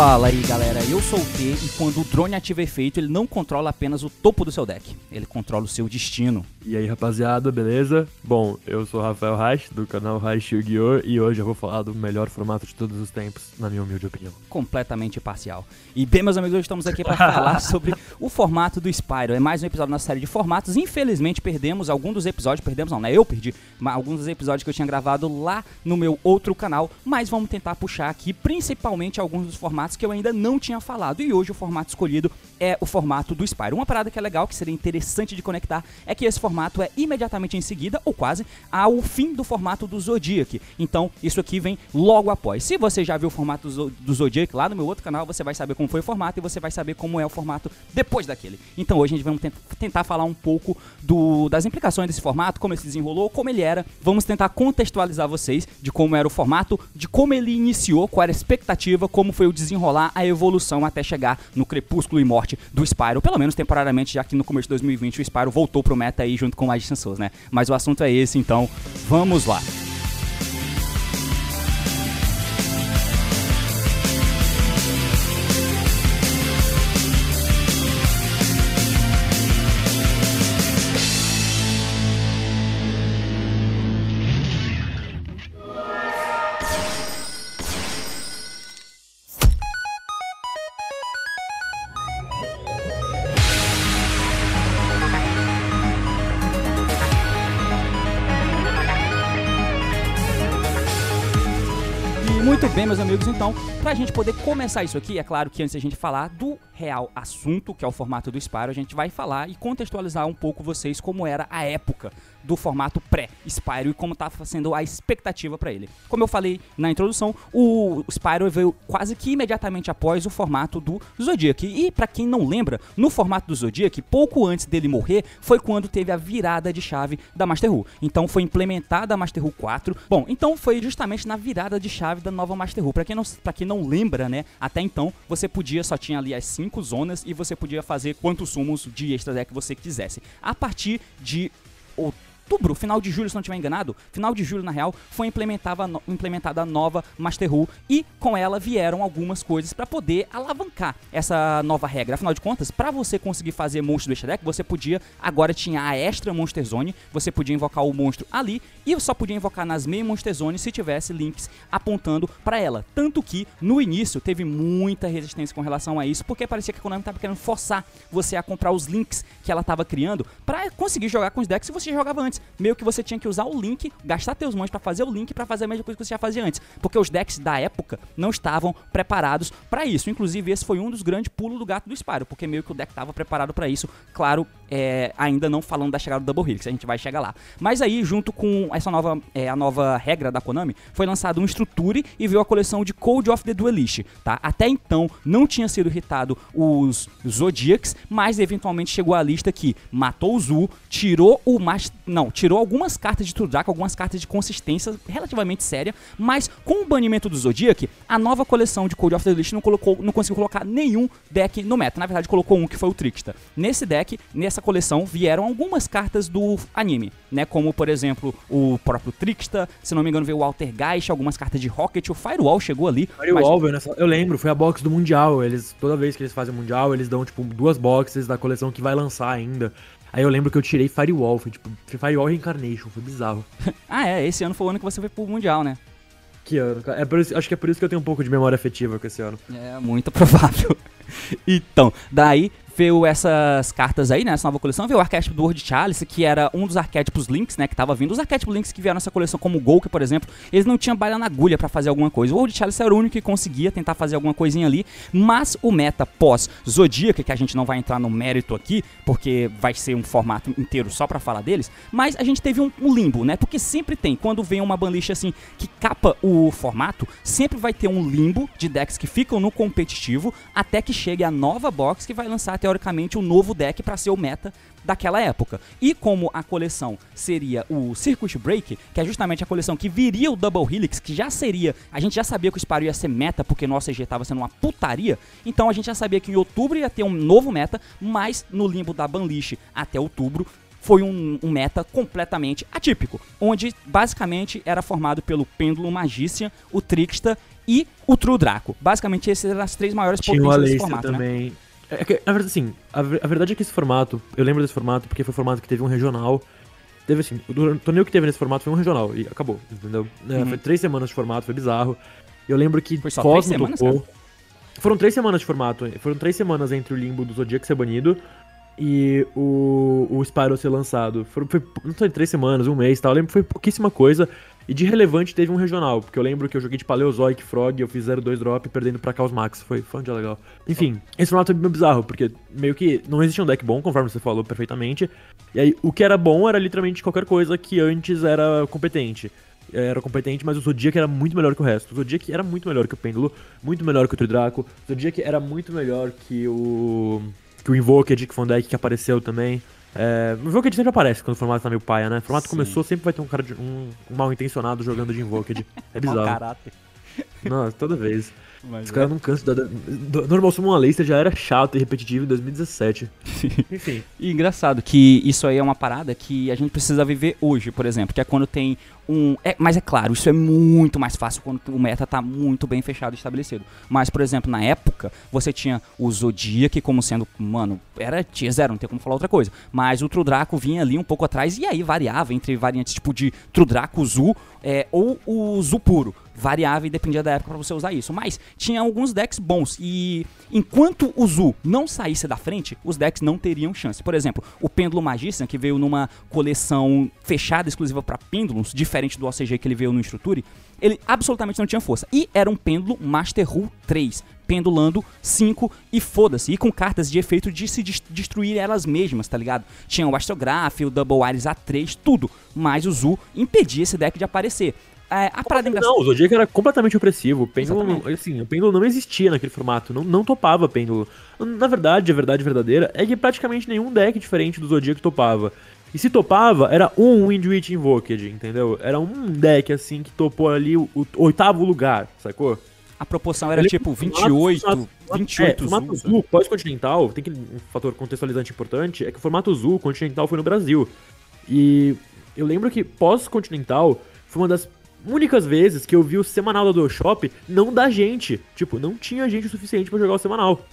Fala aí galera, eu T e quando o drone ativa efeito, ele não controla apenas o topo do seu deck, ele controla o seu destino. E aí rapaziada, beleza? Bom, eu sou o Rafael Reich, do canal Reich Yu-Gi-Oh! e hoje eu vou falar do melhor formato de todos os tempos, na minha humilde opinião. Completamente parcial. E bem, meus amigos, hoje estamos aqui para falar sobre o formato do Spyro. É mais um episódio na série de formatos. Infelizmente perdemos alguns dos episódios, perdemos não, né? Eu perdi alguns dos episódios que eu tinha gravado lá no meu outro canal, mas vamos tentar puxar aqui principalmente alguns dos formatos que eu ainda não tinha falado. E hoje o formato escolhido é o formato do Spyro. Uma parada que é legal, que seria interessante de conectar, é que esse formato é imediatamente em seguida, ou quase, ao fim do formato do Zodiac. Então, isso aqui vem logo após. Se você já viu o formato do Zodiac lá no meu outro canal, você vai saber como foi o formato e você vai saber como é o formato depois daquele. Então, hoje a gente vai tentar falar um pouco do, das implicações desse formato, como ele se desenrolou, como ele era. Vamos tentar contextualizar vocês de como era o formato, de como ele iniciou, qual era a expectativa, como foi o desenrolar, a evolução até chegar no Crepúsculo e Morte do Spyro, pelo menos temporariamente, já que no começo de 2020 o Spyro voltou pro meta aí junto com o Magician né? Mas o assunto é esse, então vamos lá. Então, pra gente poder começar isso aqui, é claro que antes a gente falar do real assunto, que é o formato do Spyro, a gente vai falar e contextualizar um pouco vocês como era a época do formato pré-Spyro e como estava sendo a expectativa para ele. Como eu falei na introdução, o Spyro veio quase que imediatamente após o formato do Zodiac. E para quem não lembra, no formato do Zodiac, pouco antes dele morrer, foi quando teve a virada de chave da Master Who. Então foi implementada a Master Who 4. Bom, então foi justamente na virada de chave da nova Master Who. Para quem não para quem não lembra, né, até então você podia só tinha ali as cinco zonas e você podia fazer quantos sumos de extra deck você quisesse. A partir de outubro, final de julho, se não estiver enganado, final de julho na real, foi implementada, a nova Master Rule e com ela vieram algumas coisas para poder alavancar essa nova regra. Afinal de contas, para você conseguir fazer monstro do deck, você podia, agora tinha a extra Monster Zone, você podia invocar o monstro ali e só podia invocar nas main Monster Zone se tivesse links apontando para ela. Tanto que no início teve muita resistência com relação a isso, porque parecia que a Konami estava querendo forçar você a comprar os links que ela estava criando para conseguir jogar com os decks que você jogava antes meio que você tinha que usar o link, gastar teus mãos para fazer o link para fazer a mesma coisa que você já fazia antes, porque os decks da época não estavam preparados para isso. Inclusive esse foi um dos grandes pulos do gato do Spyro, porque meio que o deck estava preparado para isso. Claro, é, ainda não falando da chegada do Double Helix, a gente vai chegar lá. Mas aí, junto com essa nova, é, a nova regra da Konami, foi lançado um Structure e veio a coleção de Code of the Duelist, tá? Até então não tinha sido hitado os Zodiacs, mas eventualmente chegou a lista que matou o Zu, tirou o Master... Não, tirou algumas cartas de Turdraco, algumas cartas de consistência relativamente séria, mas com o banimento do Zodiac, a nova coleção de Code of the Duelist não, colocou, não conseguiu colocar nenhum deck no meta. Na verdade, colocou um que foi o Trickster. Nesse deck, nessa coleção vieram algumas cartas do anime, né? Como, por exemplo, o próprio Trickster, se não me engano, veio o Walter Geist, algumas cartas de Rocket, o Firewall chegou ali. Firewall, mas... eu lembro, foi a box do Mundial. Eles, toda vez que eles fazem o Mundial, eles dão, tipo, duas boxes da coleção que vai lançar ainda. Aí eu lembro que eu tirei Firewall, foi tipo, Firewall Reincarnation, foi bizarro. ah, é, esse ano foi o ano que você foi pro Mundial, né? Que ano, É por isso, acho que é por isso que eu tenho um pouco de memória afetiva com esse ano. É, muito provável. então, daí veio essas cartas aí, né? Essa nova coleção, veio o arquétipo do World Chalice, que era um dos arquétipos Links, né? Que tava vindo. Os arquétipos Links que vieram nessa coleção, como o Golk, por exemplo, eles não tinham bala na agulha para fazer alguma coisa. O World Chalice era o único que conseguia tentar fazer alguma coisinha ali, mas o meta pós Zodíaca, que a gente não vai entrar no mérito aqui, porque vai ser um formato inteiro só para falar deles, mas a gente teve um, um, limbo, né? Porque sempre tem, quando vem uma banlist assim que capa o formato, sempre vai ter um limbo de decks que ficam no competitivo até que chegue a nova box que vai lançar teoricamente um novo deck para ser o meta daquela época. E como a coleção seria o Circuit Break, que é justamente a coleção que viria o Double Helix, que já seria, a gente já sabia que o Spyro ia ser meta porque nosso CG estava sendo uma putaria, então a gente já sabia que em outubro ia ter um novo meta, mas no limbo da Banlish até outubro foi um, um, meta completamente atípico, onde basicamente era formado pelo Pêndulo Magician, o Trickster e o True Draco. Basicamente, essas eram as três maiores Tinha o potências desse Aleister formato, né? Também. É que, na verdade, assim, a, a verdade é que esse formato, eu lembro desse formato porque foi o formato que teve um regional. Teve assim, o tor- torneio que teve nesse formato foi um regional e acabou, entendeu? É, Uhum. Foi três semanas de formato, foi bizarro. Eu lembro que Foi só Cosmo três semanas, tocou. Foram três semanas de formato. Foram três semanas entre o limbo do Zodiac ser banido e o, o Spyro ser lançado. Foram, foi, não sei, três semanas, um mês e tal. Eu lembro que foi pouquíssima coisa. E de relevante teve um regional, porque eu lembro que eu joguei de Paleozoic Frog, eu fiz 0-2 drop perdendo pra Chaos Max. Foi, um dia legal. Enfim, esse formato é bem bizarro, porque meio que não existia um deck bom, conforme você falou perfeitamente. E aí, o que era bom era literalmente qualquer coisa que antes era competente. Era competente, mas o Zodiac era muito melhor que o resto. O Zodiac era muito melhor que o Pêndulo, muito melhor que o Tridraco. O Zodiac era muito melhor que o. que o Invoked, que foi um deck que apareceu também. É, Invoked sempre aparece quando o formato tá meio paia, né? O formato Sim. começou, sempre vai ter um cara de, um, um mal intencionado jogando de Invoked. É Mau bizarro. caráter. Nossa, toda vez. Mas Os é. caras não cansam. Da, da, Normal Summon Aleister já era chato e repetitivo em 2017. Enfim. E engraçado que isso aí é uma parada que a gente precisa viver hoje, por exemplo, que é quando tem um. É, mas é claro, isso é muito mais fácil quando o meta tá muito bem fechado e estabelecido. Mas, por exemplo, na época, você tinha o Zodiac como sendo, mano, era tier zero, não tem como falar outra coisa. Mas o True Draco vinha ali um pouco atrás e aí variava entre variantes tipo de True Draco Zu é, ou o Zu puro variava e dependia da época pra você usar isso. Mas tinha alguns decks bons e enquanto o Zu não saísse da frente, os decks não teriam chance. Por exemplo, o Pêndulo Magician, que veio numa coleção fechada exclusiva pra pêndulos, diferente do OCG que ele veio no Structure, ele absolutamente não tinha força. E era um pêndulo Master Rule 3, pendulando 5 e foda-se. E com cartas de efeito de se des- destruir elas mesmas, tá ligado? Tinha o Astrograph, o Double Iris A3, tudo. Mas o Zu impedia esse deck de aparecer. É, a parada engraçada. Não, o Zodiac era completamente opressivo. O pêndulo, Exatamente. assim, o pêndulo não existia naquele formato. Não, não topava pêndulo. Na verdade, a verdade verdadeira é que praticamente nenhum deck diferente do Zodiac topava. E se topava, era um Windwitch Invoked, entendeu? Era um deck, assim, que topou ali o, o oitavo lugar, sacou? A proporção era Ele- tipo formato- 28, formato- 28 é, formato Zu, Zul, pós-continental, tem que um fator contextualizante importante, é que o formato Zul continental foi no Brasil. E eu lembro que pós-continental foi uma das únicas vezes que eu vi o semanal da DualShop não dar gente. Tipo, não tinha gente o suficiente pra jogar o semanal.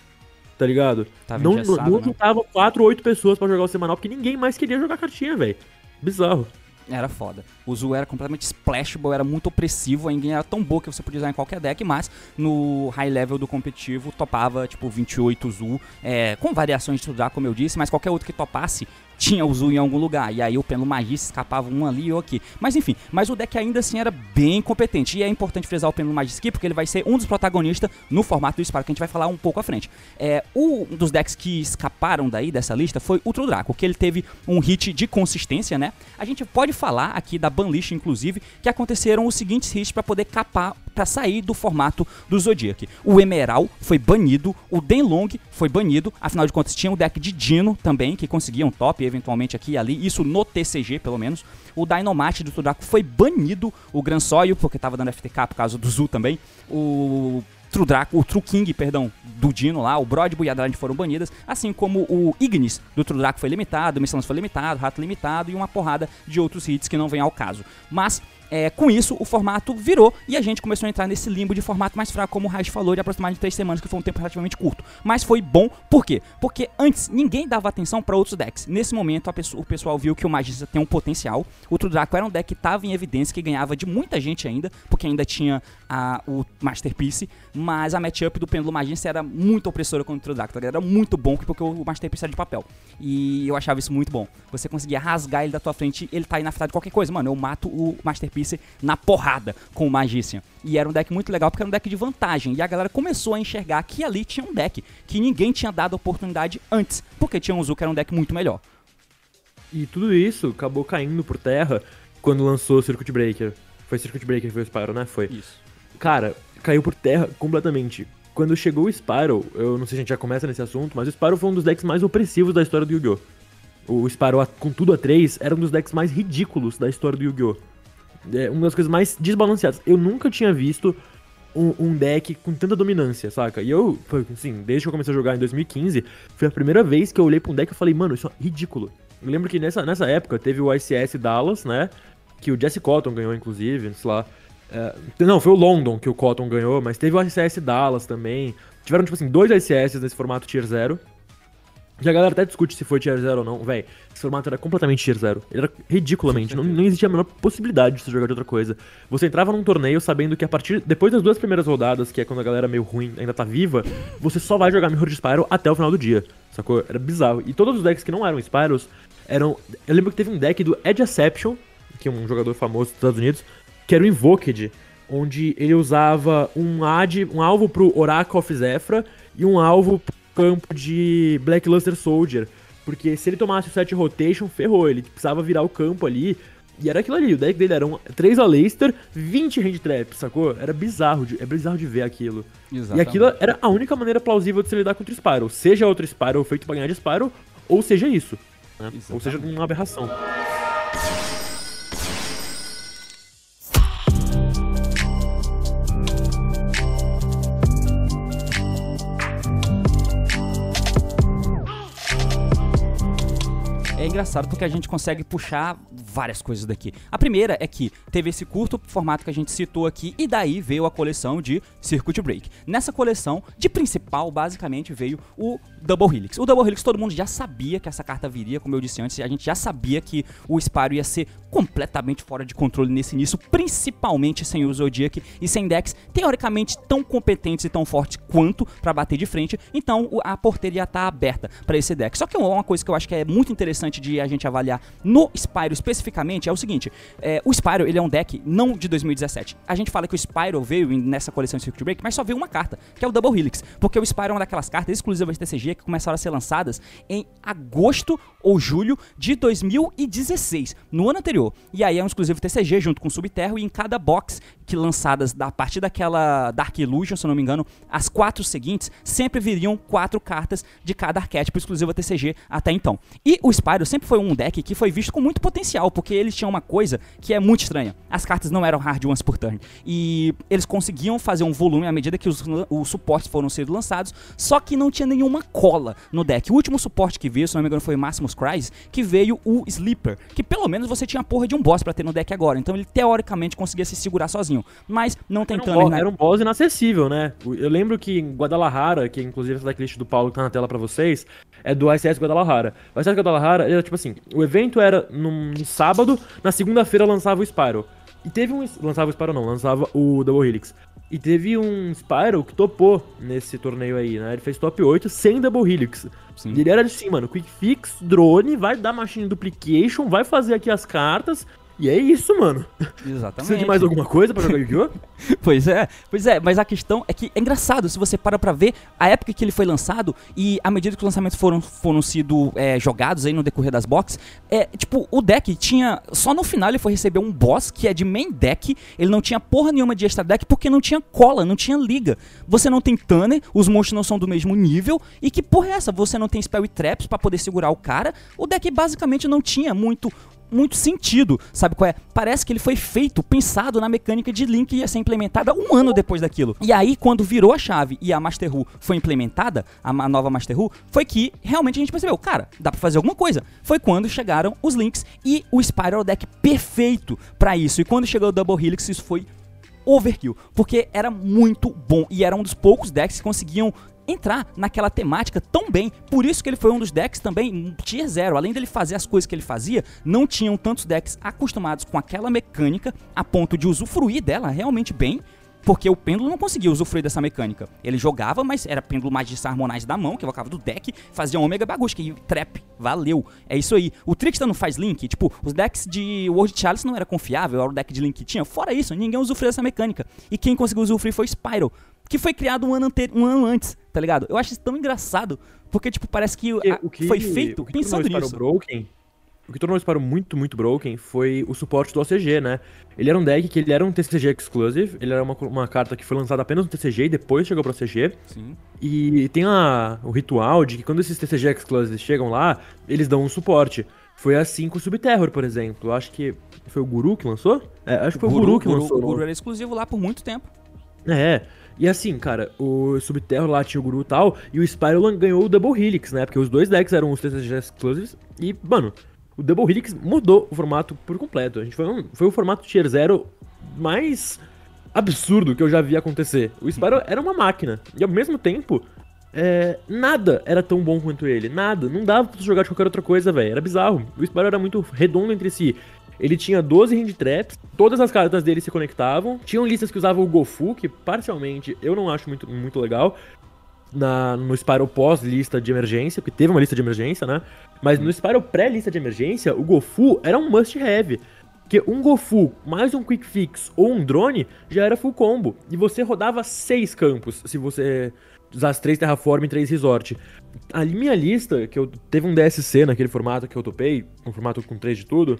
Tá ligado? Tava não não, engessado, não né? juntava 4 ou 8 pessoas pra jogar o semanal, porque ninguém mais queria jogar cartinha, velho. Bizarro. Era foda. O Zu era completamente splashable, era muito opressivo, a engine era tão boa que você podia usar em qualquer deck, mas no high level do competitivo topava tipo 28 Zu, é, com variações de estudar, como eu disse, mas qualquer outro que topasse tinha o Zu em algum lugar. E aí o Pêndulo Magia escapava um ali outro aqui. Mas enfim, mas o deck ainda assim era bem competente. E é importante frisar o Pêndulo Magia aqui, porque ele vai ser um dos protagonistas no formato do Spyro, que a gente vai falar um pouco à frente. É, um dos decks que escaparam daí dessa lista foi o True Draco, que ele teve um hit de consistência, né? A gente pode falar aqui da banlist, inclusive, que aconteceram os seguintes hits para poder capar, para sair do formato do Zodiac. O Emerald foi banido, o Denlong foi banido, afinal de contas tinha o deck de Dino também, que conseguia um top eventualmente aqui e ali, isso no TCG pelo menos. O Dynamite do True Draco foi banido, o Gran Soil, porque tava dando FTK por causa do Zu também. O True Draco, o True King, perdão, do Dino lá, o Broadbull e a Adrant foram banidas, assim como o Ignis do True Draco foi limitado, o Missilans foi limitado, Rato limitado e uma porrada de outros hits que não vem ao caso. Mas é, com isso, o formato virou e a gente começou a entrar nesse limbo de formato mais fraco, como o Raj falou, de aproximadamente 3 semanas, que foi um tempo relativamente curto. Mas foi bom, por quê? Porque antes ninguém dava atenção para outros decks. Nesse momento, pessoa- o pessoal viu que o Magista tem um potencial. O True Draco era um deck que estava em evidência, que ganhava de muita gente ainda, porque ainda tinha a, o Masterpiece, mas a matchup do Pêndulo Magista era muito opressora contra o True Draco, tá? Era muito bom, porque o Masterpiece era de papel. E eu achava isso muito bom. Você conseguia rasgar ele da tua frente, ele tá aí na frente de qualquer coisa. Mano, eu mato o Masterpiece na porrada com o Magician. E era um deck muito legal, porque era um deck de vantagem. E a galera começou a enxergar que ali tinha um deck que ninguém tinha dado oportunidade antes, porque tinha um Zu que era um deck muito melhor. E tudo isso acabou caindo por terra quando lançou o Circuit Breaker. Foi Circuit Breaker que foi o Spyro, né? Foi. Isso. Cara, caiu por terra completamente. Quando chegou o Spyro, eu não sei se a gente já começa nesse assunto, mas o Spyro foi um dos decks mais opressivos da história do Yu-Gi-Oh! O Spyro, com tudo a 3, era um dos decks mais ridículos da história do Yu-Gi-Oh! É uma das coisas mais desbalanceadas. Eu nunca tinha visto um, um deck com tanta dominância, saca? E eu, assim, desde que eu comecei a jogar em 2015, foi a primeira vez que eu olhei pra um deck e falei, mano, isso é ridículo. Eu lembro que nessa, nessa época teve o ICS Dallas, né? Que o Jesse Cotton ganhou, inclusive, sei lá. É, não, foi o London que o Cotton ganhou, mas teve o LCS Dallas também. Tiveram, tipo assim, dois LCS nesse formato Tier 0. Que a galera até discute se foi Tier 0 ou não. Véi, esse formato era completamente Tier 0. Ele era ridiculamente. Não, não existia a menor possibilidade de você jogar de outra coisa. Você entrava num torneio sabendo que a partir. Depois das duas primeiras rodadas, que é quando a galera meio ruim ainda tá viva, você só vai jogar Mirror de Spyro até o final do dia. Sacou? Era bizarro. E todos os decks que não eram Spyros eram. Eu lembro que teve um deck do Edgeception, que é um jogador famoso dos Estados Unidos, que era o Invoked, onde ele usava um ad, um alvo pro Oracle of Zephyr e um alvo pro campo de Black Luster Soldier. Porque se ele tomasse o set rotation, ferrou. Ele precisava virar o campo ali. E era aquilo ali, o deck dele eram 3 Aleister, 20 Hand Trap, sacou? Era bizarro, de, é bizarro de ver aquilo. Exatamente. E aquilo era a única maneira plausível de se lidar contra o Spyro. Seja outro Spyro feito pra ganhar de Spyro, ou seja isso. Né? Ou seja, uma aberração. Engraçado porque a gente consegue puxar várias coisas daqui. A primeira é que teve esse curto formato que a gente citou aqui e daí veio a coleção de Circuit Break. Nessa coleção, de principal, basicamente veio o Double Helix. O Double Helix todo mundo já sabia que essa carta viria, como eu disse antes, a gente já sabia que o Spyro ia ser completamente fora de controle nesse início, principalmente sem o Zodiac e sem decks teoricamente tão competentes e tão fortes quanto para bater de frente. Então a porteira está aberta para esse deck. Só que uma coisa que eu acho que é muito interessante de a gente avaliar no Spyro especificamente é o seguinte: é, o Spyro ele é um deck não de 2017. A gente fala que o Spyro veio nessa coleção de Circuit Break, mas só veio uma carta, que é o Double Helix, porque o Spyro é uma daquelas cartas exclusivas de TCG que começaram a ser lançadas em agosto ou julho de 2016, no ano anterior. E aí é um exclusivo TCG junto com o Subterra e em cada box que lançadas a partir daquela Dark Illusion, se eu não me engano, as quatro seguintes sempre viriam quatro cartas de cada arquétipo exclusivo TCG até então. E o Spyro sempre foi um deck que foi visto com muito potencial, porque eles tinham uma coisa que é muito estranha. As cartas não eram hard ones por turn. E eles conseguiam fazer um volume à medida que os, os suportes foram sendo lançados, só que não tinha nenhuma cola no deck. O último suporte que veio, se não me engano, foi o Maximus Cries, que veio o Sleeper, que pelo menos você tinha a porra de um boss para ter no deck agora. Então ele teoricamente conseguia se segurar sozinho. Mas não tem era um, era um boss inacessível, né? Eu lembro que em Guadalajara, que inclusive essa decklist do Paulo que tá na tela para vocês, é do ICS Guadalajara. O ICS Guadalajara era tipo assim: o evento era num sábado, na segunda-feira lançava o Spyro. E teve um. Lançava o Spyro não, lançava o Double Helix. E teve um Spyro que topou nesse torneio aí, né? Ele fez top 8 sem Double Helix. Sim. E ele era assim, mano, Quick Fix, drone, vai dar Machine Duplication, vai fazer aqui as cartas e é isso, mano. Exatamente. Precisa de mais alguma coisa pra jogar Yu-Gi-Oh? pois é, pois é, mas a questão é que é engraçado, se você para pra ver a época que ele foi lançado e à medida que os lançamentos foram, foram sido é, jogados aí no decorrer das boxes, é, tipo, o deck tinha, só no final ele foi receber um boss que é de main deck, ele não tinha porra nenhuma de extra deck porque não tinha cola, não tinha liga. Você não tem Tanner, os monstros não são do mesmo nível, e que porra é essa? Você não tem spell e traps pra poder segurar o cara, o deck basicamente não tinha muito muito sentido, sabe qual é? Parece que ele foi feito, pensado na mecânica de Link que ia ser implementada um ano depois daquilo. E aí, quando virou a chave e a Master Who foi implementada, a, nova Master Who, foi que realmente a gente percebeu, cara, dá pra fazer alguma coisa. Foi quando chegaram os links e o Spiral Deck perfeito para isso. E quando chegou o Double Helix, isso foi overkill, porque era muito bom e era um dos poucos decks que conseguiam entrar naquela temática tão bem. Por isso que ele foi um dos decks também tier 0. Além dele fazer as coisas que ele fazia, não tinham tantos decks acostumados com aquela mecânica a ponto de usufruir dela realmente bem. Porque o pêndulo não conseguia usufruir dessa mecânica. Ele jogava, mas era pêndulo Magista Harmonize da mão, que evocava do deck, fazia Omega Bagusca e Trap. Valeu. É isso aí. O Trickster não faz Link. Tipo, os decks de World Chalice não era confiável, era o deck de Link que tinha. Fora isso, ninguém usufruiu dessa mecânica. E quem conseguiu usufruir foi Spyro que foi criado um ano, um ano antes, tá ligado? Eu acho isso tão engraçado, porque, tipo, parece que, a, o que foi feito o que pensando nisso. Broken, o que tornou o Spyro muito, muito broken foi o suporte do OCG, né? Ele era um deck que ele era um TCG exclusive, ele era uma, uma carta que foi lançada apenas no TCG e depois chegou pro OCG. Sim. E tem a, o ritual de que quando esses TCG exclusives chegam lá, eles dão um suporte. Foi assim com o Subterror, por exemplo. Acho que foi o Guru que lançou? É, acho que foi o Guru, Guru que lançou. O Guru era exclusivo lá por muito tempo. É. E assim, cara, o Subterror lá tinha o Guru e tal, e o Spyrolan ganhou o Double Helix, né? Porque os dois decks eram os TCG Exclusives, e, mano, o Double Helix mudou o formato por completo. A gente foi, um, foi o formato Tier 0 mais absurdo que eu já vi acontecer. O Spyro era uma máquina. E ao mesmo tempo, é, nada era tão bom quanto ele. Nada. Não dava pra jogar de qualquer outra coisa, velho. Era bizarro. O Spyro era muito redondo entre si. Ele tinha 12 hand traps, todas as cartas dele se conectavam. Tinham listas que usavam o Gofu, que parcialmente eu não acho muito, muito legal. Na, no Spyro pós-lista de emergência, porque teve uma lista de emergência, né? Mas no Spyro pré-lista de emergência, o Gofu era um must-have. Porque um Gofu mais um Quick Fix ou um drone já era full combo. E você rodava seis campos se você usasse três Terraform e três Resort. A minha lista, que eu teve um DSC naquele formato que eu topei, um formato com três de tudo.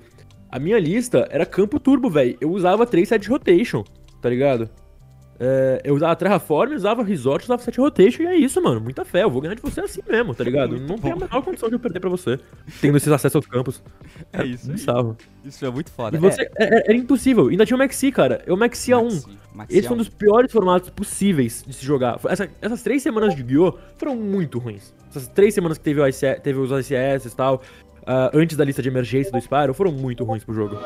A minha lista era campo turbo, velho. Eu usava três set rotation, tá ligado? É, eu usava Terraform, usava Resort, usava Set Rotation e é isso, mano. Muita fé. Eu vou ganhar de você assim mesmo, tá ligado? Muito não tem a menor condição de eu perder pra você. Tendo esses acessos aos campos. É, é isso. Bizarro. Isso é muito foda. E você, é. é, é era impossível. Ainda tinha o Maxi, cara. Eu Maxi a 1. Maxi Esse foi um dos piores formatos possíveis de se jogar. Essa, essas três semanas de Guiô foram muito ruins. Essas três semanas que teve, o teve os ICS e tal, uh, antes da lista de emergência do Spyro, foram muito ruins pro jogo.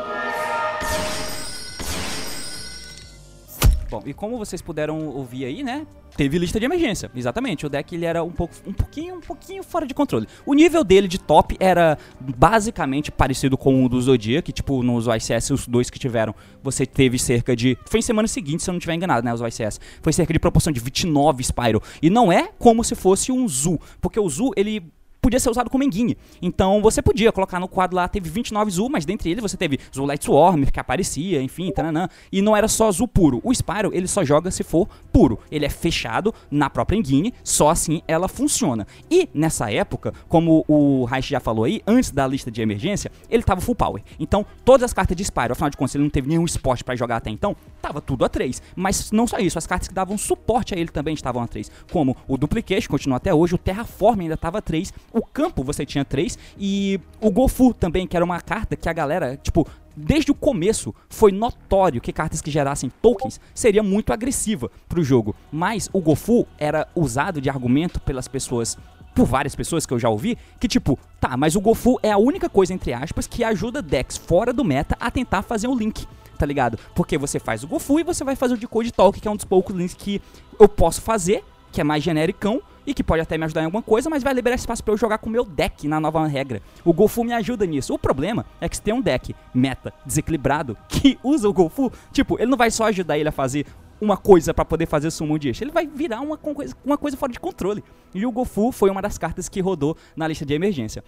Bom, e como vocês puderam ouvir aí, né? Teve lista de emergência, exatamente. O deck ele era um pouco, um pouquinho, um pouquinho fora de controle. O nível dele de top era basicamente parecido com o do Zodiac, que tipo nos OICS os dois que tiveram, você teve cerca de, foi em semana seguinte, se eu não estiver enganado, né, os OICS. Foi cerca de proporção de 29 Spyro. E não é como se fosse um Zu, porque o Zu ele podia ser usado como enguine. Então você podia colocar no quadro lá, teve 29 Zu, mas dentre eles você teve Zu Light Swarm, que aparecia, enfim, tananã. E não era só Zu puro. O Spyro, ele só joga se for puro. Ele é fechado na própria enguine, só assim ela funciona. E nessa época, como o Reich já falou aí, antes da lista de emergência, ele tava full power. Então, todas as cartas de Spyro, afinal de contas, ele não teve nenhum spot para jogar até então, tava tudo a 3. Mas não só isso, as cartas que davam suporte a ele também estavam a 3. Como o Duplication, continua até hoje, o Terraform ainda tava a 3, o campo você tinha três. E o Gofu também, que era uma carta que a galera, tipo, desde o começo foi notório que cartas que gerassem tokens seria muito agressiva pro jogo. Mas o Gofu era usado de argumento pelas pessoas por várias pessoas que eu já ouvi, que tipo, tá, mas o Gofu é a única coisa, entre aspas, que ajuda decks fora do meta a tentar fazer um link, tá ligado? Porque você faz o Gofu e você vai fazer o Decode Talk, que é um dos poucos links que eu posso fazer, que é mais genericão, e que pode até me ajudar em alguma coisa, mas vai liberar espaço para eu jogar com o meu deck na nova regra. O Golfu me ajuda nisso. O problema é que se tem um deck meta desequilibrado que usa o Golfu, tipo, ele não vai só ajudar ele a fazer uma coisa para poder fazer summon de eixo. Ele vai virar uma coisa, uma coisa fora de controle. E o Gofu foi uma das cartas que rodou na lista de emergência.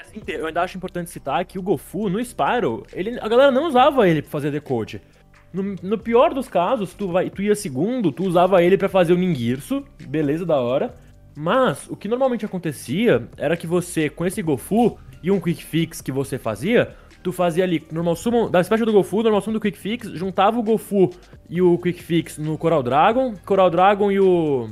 Assim, eu ainda acho importante citar que o Gofu, no Spyro, ele, a galera não usava ele pra fazer decode. No, no, pior dos casos, tu, vai, tu ia segundo, tu usava ele para fazer o Ningirsu, beleza, da hora. Mas o que normalmente acontecia era que você, com esse Gofu e um Quick Fix que você fazia, tu fazia ali normal summon, da special do Gofu, normal summon do Quick Fix, juntava o Gofu e o Quick Fix no Coral Dragon, Coral Dragon e o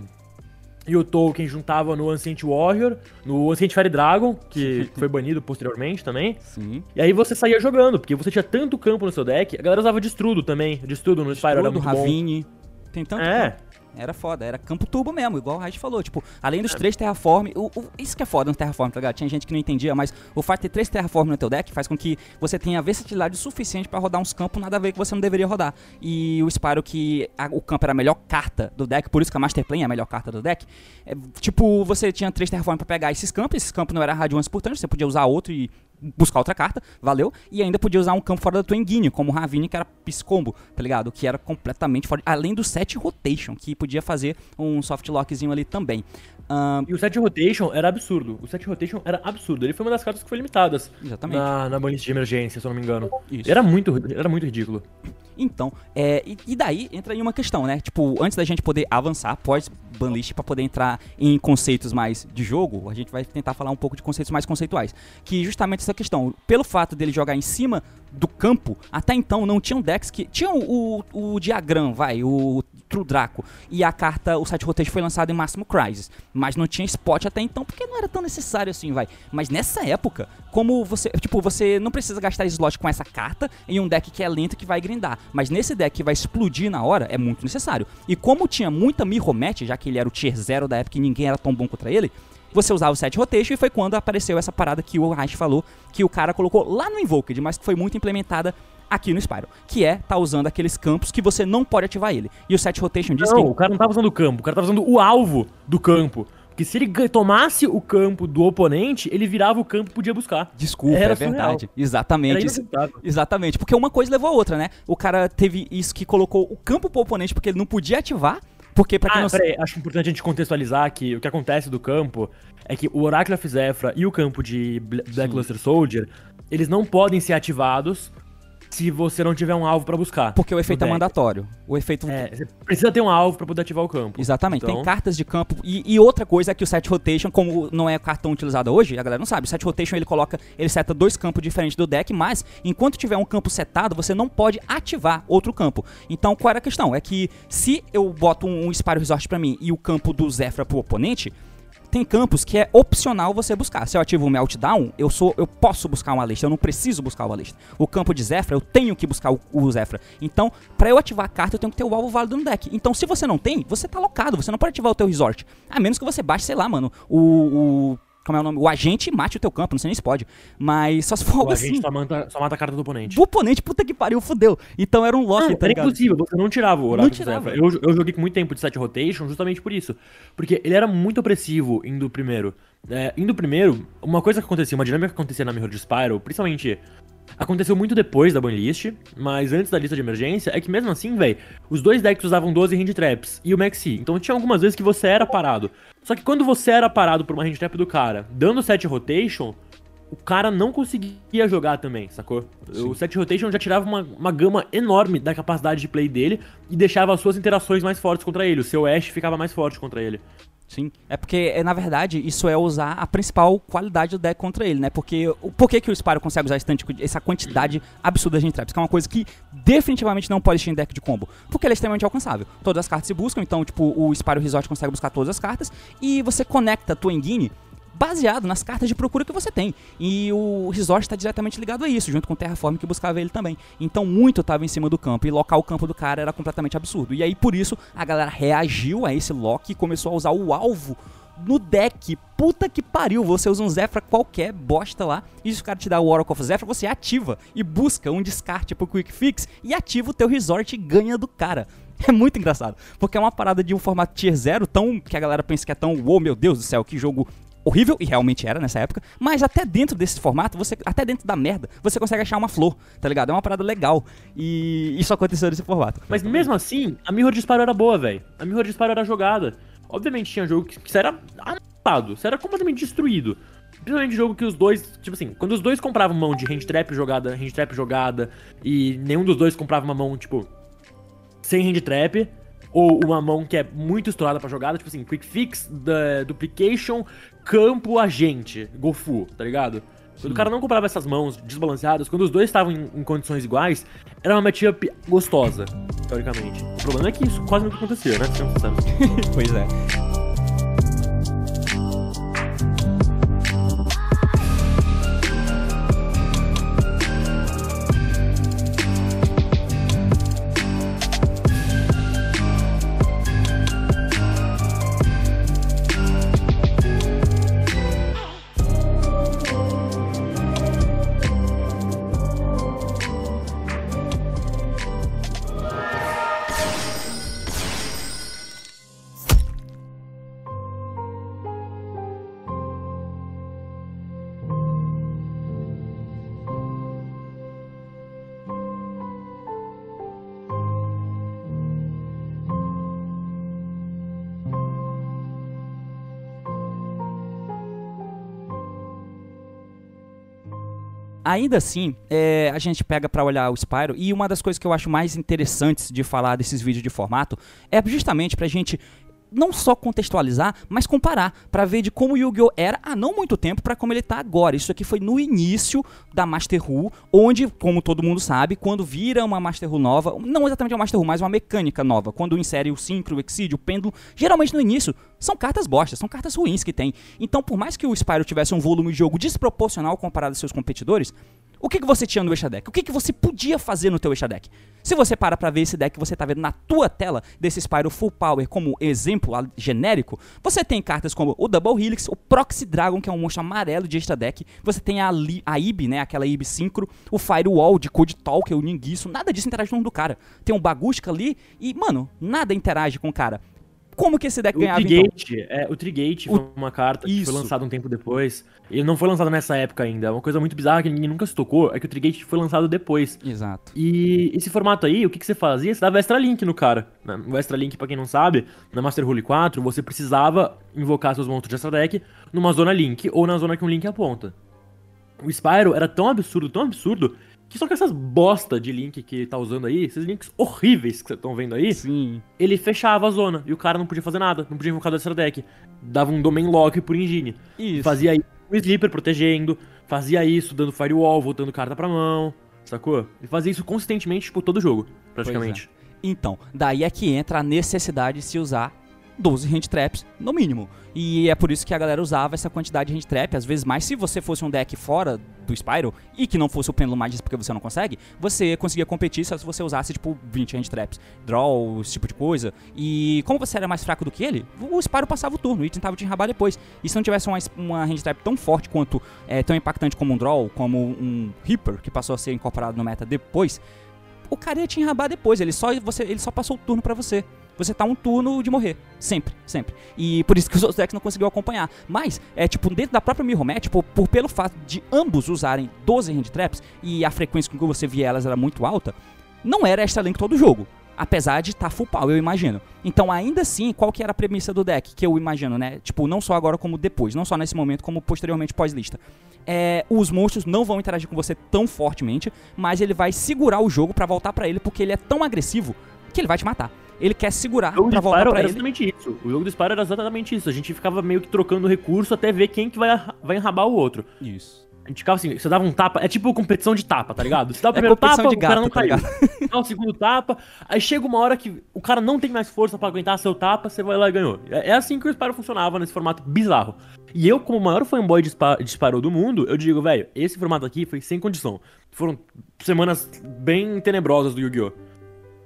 e o Tolkien juntava no Ancient Warrior, no Ancient Fire Dragon, que foi banido posteriormente também. Sim. E aí você saía jogando, porque você tinha tanto campo no seu deck. A galera usava Destrudo também. Destrudo no Spyro era muito Ravine. bom. Tem tanto É. Campo. Era foda, era campo turbo mesmo, igual o Raj falou. Tipo, além dos é. três terraform, o, o, isso que é foda no terraform, tá ligado? Tinha gente que não entendia, mas o fato de ter três terraform no teu deck faz com que você tenha versatilidade suficiente para rodar uns campos nada a ver que você não deveria rodar. E o Spyro que a, o campo era a melhor carta do deck, por isso que a Master Plan é a melhor carta do deck. É, tipo, você tinha três terraform para pegar esses campos, esses campos não eram radiantes portanto, você podia usar outro e buscar outra carta, valeu. E ainda podia usar um campo fora da tua enguine, como o Ravine, que era Piscombo, tá ligado? Que era completamente fora. Além do set rotation, que podia fazer um soft lockzinho ali também. Um... E o set rotation era absurdo. O set rotation era absurdo. Ele foi uma das cartas que foi limitadas. Exatamente. Na, na banlist de emergência, se eu não me engano. Isso. Era muito, era muito ridículo. Então, é, e, e, daí entra em uma questão, né? Tipo, antes da gente poder avançar pós banlist para poder entrar em conceitos mais de jogo, a gente vai tentar falar um pouco de conceitos mais conceituais. Que justamente essa questão, pelo fato dele jogar em cima do campo, até então não tinham decks que. Tinham o, o, o diagrama, vai, o True Draco. E a carta, o site rotation foi lançado em Máximo Crisis. Mas não tinha spot até então, porque não era tão necessário assim, vai. Mas nessa época, como você. Tipo, você não precisa gastar slot com essa carta em um deck que é lento que vai grindar. Mas nesse deck que vai explodir na hora, é muito necessário. E como tinha muita mirror match, já que ele era o tier 0 da época e ninguém era tão bom contra ele, você usava o set rotation e foi quando apareceu essa parada que o Reich falou, que o cara colocou lá no Invoked, mas que foi muito implementada aqui no Spyro, que é tá usando aqueles campos que você não pode ativar ele. E o set rotation diz Não, que o cara não tava usando o campo, o cara tava usando o alvo do campo. Porque se ele tomasse o campo do oponente, ele virava o campo e podia buscar. desculpa, Era é verdade. surreal. Exatamente. Exatamente, porque uma coisa levou a outra, né? O cara teve isso que colocou o campo pro oponente porque ele não podia ativar, porque pra quem Ah, não peraí, acho importante a gente contextualizar que o que acontece do campo é que o Oracle of Zephyr e o campo de Bla- Black Luster Soldier, eles não podem ser ativados se você não tiver um alvo pra buscar. porque o efeito é mandatório. O efeito É, você precisa ter um alvo pra poder ativar o campo. Exatamente, Então- tem cartas de campo. E, e outra coisa é que o set rotation, como não é cartão utilizado hoje, a galera não sabe. O set rotation ele coloca, ele seta dois campos diferentes do deck, mas enquanto tiver um campo setado, você não pode ativar outro campo. Então qual era a questão? É que se eu boto um, um Spyro Resort pra mim e o campo do Zephyr pro oponente. Tem campos que é opcional você buscar. Se eu ativo o Meltdown, eu sou, eu posso buscar uma lista, eu não preciso buscar uma lista. O campo de Zephyr, eu tenho que buscar o, o. Então, pra eu ativar a carta, eu tenho que ter o alvo válido no deck. Então, se você não tem, você tá locado, você não pode ativar o teu resort. A menos que você baixe, sei lá, mano, o. o como é o nome? O agente mate o teu campo, não sei nem se pode. Mas só se for O algo agente assim. só mata, só mata a carta do oponente. O oponente, puta que pariu, fudeu. Então era um lock, Não, tá era ligado? impossível, você não tirava o Oracle Não tirava. Eu, eu joguei com muito tempo de set rotation justamente por isso. Porque ele era muito opressivo indo primeiro. É, indo primeiro, uma coisa que acontecia, uma dinâmica que acontecia na Mirror de Spyro, principalmente. Aconteceu muito depois da banlist, mas antes da lista de emergência, é que mesmo assim, velho, os dois decks usavam 12 hand traps e o Maxi. Então tinha algumas vezes que você era parado. Só que quando você era parado por uma hand trap do cara, dando set rotation, o cara não conseguia jogar também, sacou? O set rotation já tirava uma, uma gama enorme da capacidade de play dele e deixava as suas interações mais fortes contra ele. O seu Ash ficava mais forte contra ele. Sim, é porque, é, na verdade, isso é usar a principal qualidade do deck contra ele, né? Porque por que, que o Spyro consegue usar esse essa quantidade absurda de hand traps? Que é uma coisa que definitivamente não pode existir em deck de combo. Porque ele é extremamente alcançável. Todas as cartas se buscam, então, tipo, o Spyro Resort consegue buscar todas as cartas e você conecta a tua engine baseado nas cartas de procura que você tem. E o Resort está diretamente ligado a isso, junto com o Terraform que buscava ele também. Então muito estava em cima do campo e locar o campo do cara era completamente absurdo. E aí por isso a galera reagiu a esse lock e começou a usar o alvo no deck. Puta que pariu, você usa um Zephyr qualquer bosta lá, e se o cara te dá o Oracle of Zephyr, você ativa e busca um descarte pro Quick Fix e ativa o teu resort e ganha do cara. É muito engraçado, porque é uma parada de um formato tier 0 tão que a galera pensa que é tão, uou, meu Deus do céu, que jogo horrível, e realmente era nessa época, mas até dentro desse formato, você até dentro da merda, você consegue achar uma flor, tá ligado? É uma parada legal. E isso aconteceu nesse formato. Mas mesmo assim, a Mirror de Spyro era boa, velho. A Mirror de Spyro era jogada. Obviamente tinha jogo que, que era amassado, você era completamente destruído. Principalmente jogo que os dois, tipo assim, quando os dois compravam mão de hand trap jogada, hand trap jogada, e nenhum dos dois comprava uma mão, tipo, sem hand trap, ou uma mão que é muito estourada pra jogada, tipo assim, quick fix, da, duplication, campo, agente, gofu, tá ligado? Quando o cara não comprava essas mãos desbalanceadas, quando os dois estavam em, em condições iguais, era uma matchup gostosa, teoricamente. O problema é que isso quase nunca acontecia, né? Pois é. Ainda assim, é, a gente pega pra olhar o Spyro e uma das coisas que eu acho mais interessantes de falar desses vídeos de formato é justamente pra gente não só contextualizar, mas comparar pra ver de como Yu-Gi-Oh era há não muito tempo pra como ele tá agora. Isso aqui foi no início da Master Who, onde, como todo mundo sabe, quando vira uma Master Who nova, não exatamente uma Master Who, mas uma mecânica nova, quando insere o Synchro, o Exceed, o Pêndulo, geralmente no início são cartas bostas, são cartas ruins que tem. Então, por mais que o Spyro tivesse um volume de jogo desproporcional comparado aos seus competidores, O que, que você tinha no Extra Deck? O que, que você podia fazer no teu Extra Deck? Se você para pra ver esse deck que você tá vendo na tua tela, desse Spyro Full Power como exemplo genérico, você tem cartas como o Double Helix, o Proxy Dragon, que é um monstro amarelo de Extra Deck, você tem a, Li, a IB, né, aquela IB Synchro, o Firewall de Code Talk, o Ninguiço, nada disso interage no do cara. Tem um Bagushka ali e, mano, nada interage com o cara. Como que esse deck o ganhava Trigate, então? É, o Trigate o... foi uma carta Isso. que foi lançada um tempo depois. Ele não foi lançado nessa época ainda. Uma coisa muito bizarra que ninguém nunca se tocou é que o Trigate foi lançado depois. Exato. E esse formato aí, o que, que você fazia? Você dava Extra Link no cara. Né? O Extra Link, pra quem não sabe, na Master Rule 4, você precisava invocar seus monstros de Extra Deck numa zona Link ou na zona que um Link aponta. O Spyro era tão absurdo, tão absurdo, que só que essas bosta de link que tá usando aí, esses links horríveis que vocês estão vendo aí, Sim. ele fechava a zona e o cara não podia fazer nada, não podia invocar do extra deck. Dava um domain lock por engine. Isso. Fazia isso o sleeper protegendo, fazia isso dando firewall, voltando carta pra mão, sacou? E fazia isso consistentemente, tipo, todo jogo, praticamente. É. Então, daí é que entra a necessidade de se usar 12 hand traps no mínimo. E é por isso que a galera usava essa quantidade de hand trap, às vezes mais se você fosse um deck fora do Spyro e que não fosse o Pendulum Magis porque você não consegue, você conseguia competir só se você usasse tipo 20 hand traps, draw, esse tipo de coisa. E como você era mais fraco do que ele, o Spyro passava o turno e tentava te enrabar depois. E se não tivesse uma, uma hand trap tão forte quanto, é, tão impactante como um draw, como um Reaper, que passou a ser incorporado no meta depois, o cara ia te enrabar depois, ele só, você, ele só passou o turno para você você tá um turno de morrer. Sempre, sempre. E por isso que os outros decks não conseguiu acompanhar. Mas, é tipo, dentro da própria Mirror Match, por, por, pelo fato de ambos usarem 12 hand traps e a frequência com que você via elas era muito alta, não era extra link todo jogo. Apesar de estar tá full power, eu imagino. Então, ainda assim, qual que era a premissa do deck? Que eu imagino, né? Tipo, não só agora como depois. Não só nesse momento, como posteriormente pós-lista. É, os monstros não vão interagir com você tão fortemente, mas ele vai segurar o jogo para voltar para ele, porque ele é tão agressivo que ele vai te matar ele quer segurar pra voltar pra era ele. exatamente isso. O jogo do Spyro era exatamente isso. A gente ficava meio que trocando recurso até ver quem que vai, vai enrabar o outro. Isso. A gente ficava assim, você dava um tapa, é tipo competição de tapa, tá ligado? Você dá o é primeiro é tapa, o cara não tá caiu. Dá o segundo tapa, aí chega uma hora que o cara não tem mais força para aguentar seu tapa, você vai lá e ganhou. É, é assim que o Spyro funcionava nesse formato bizarro. E eu, como o maior fanboy de, de Spyro do mundo, eu digo, velho, esse formato aqui foi sem condição. Foram semanas bem tenebrosas do Yu-Gi-Oh!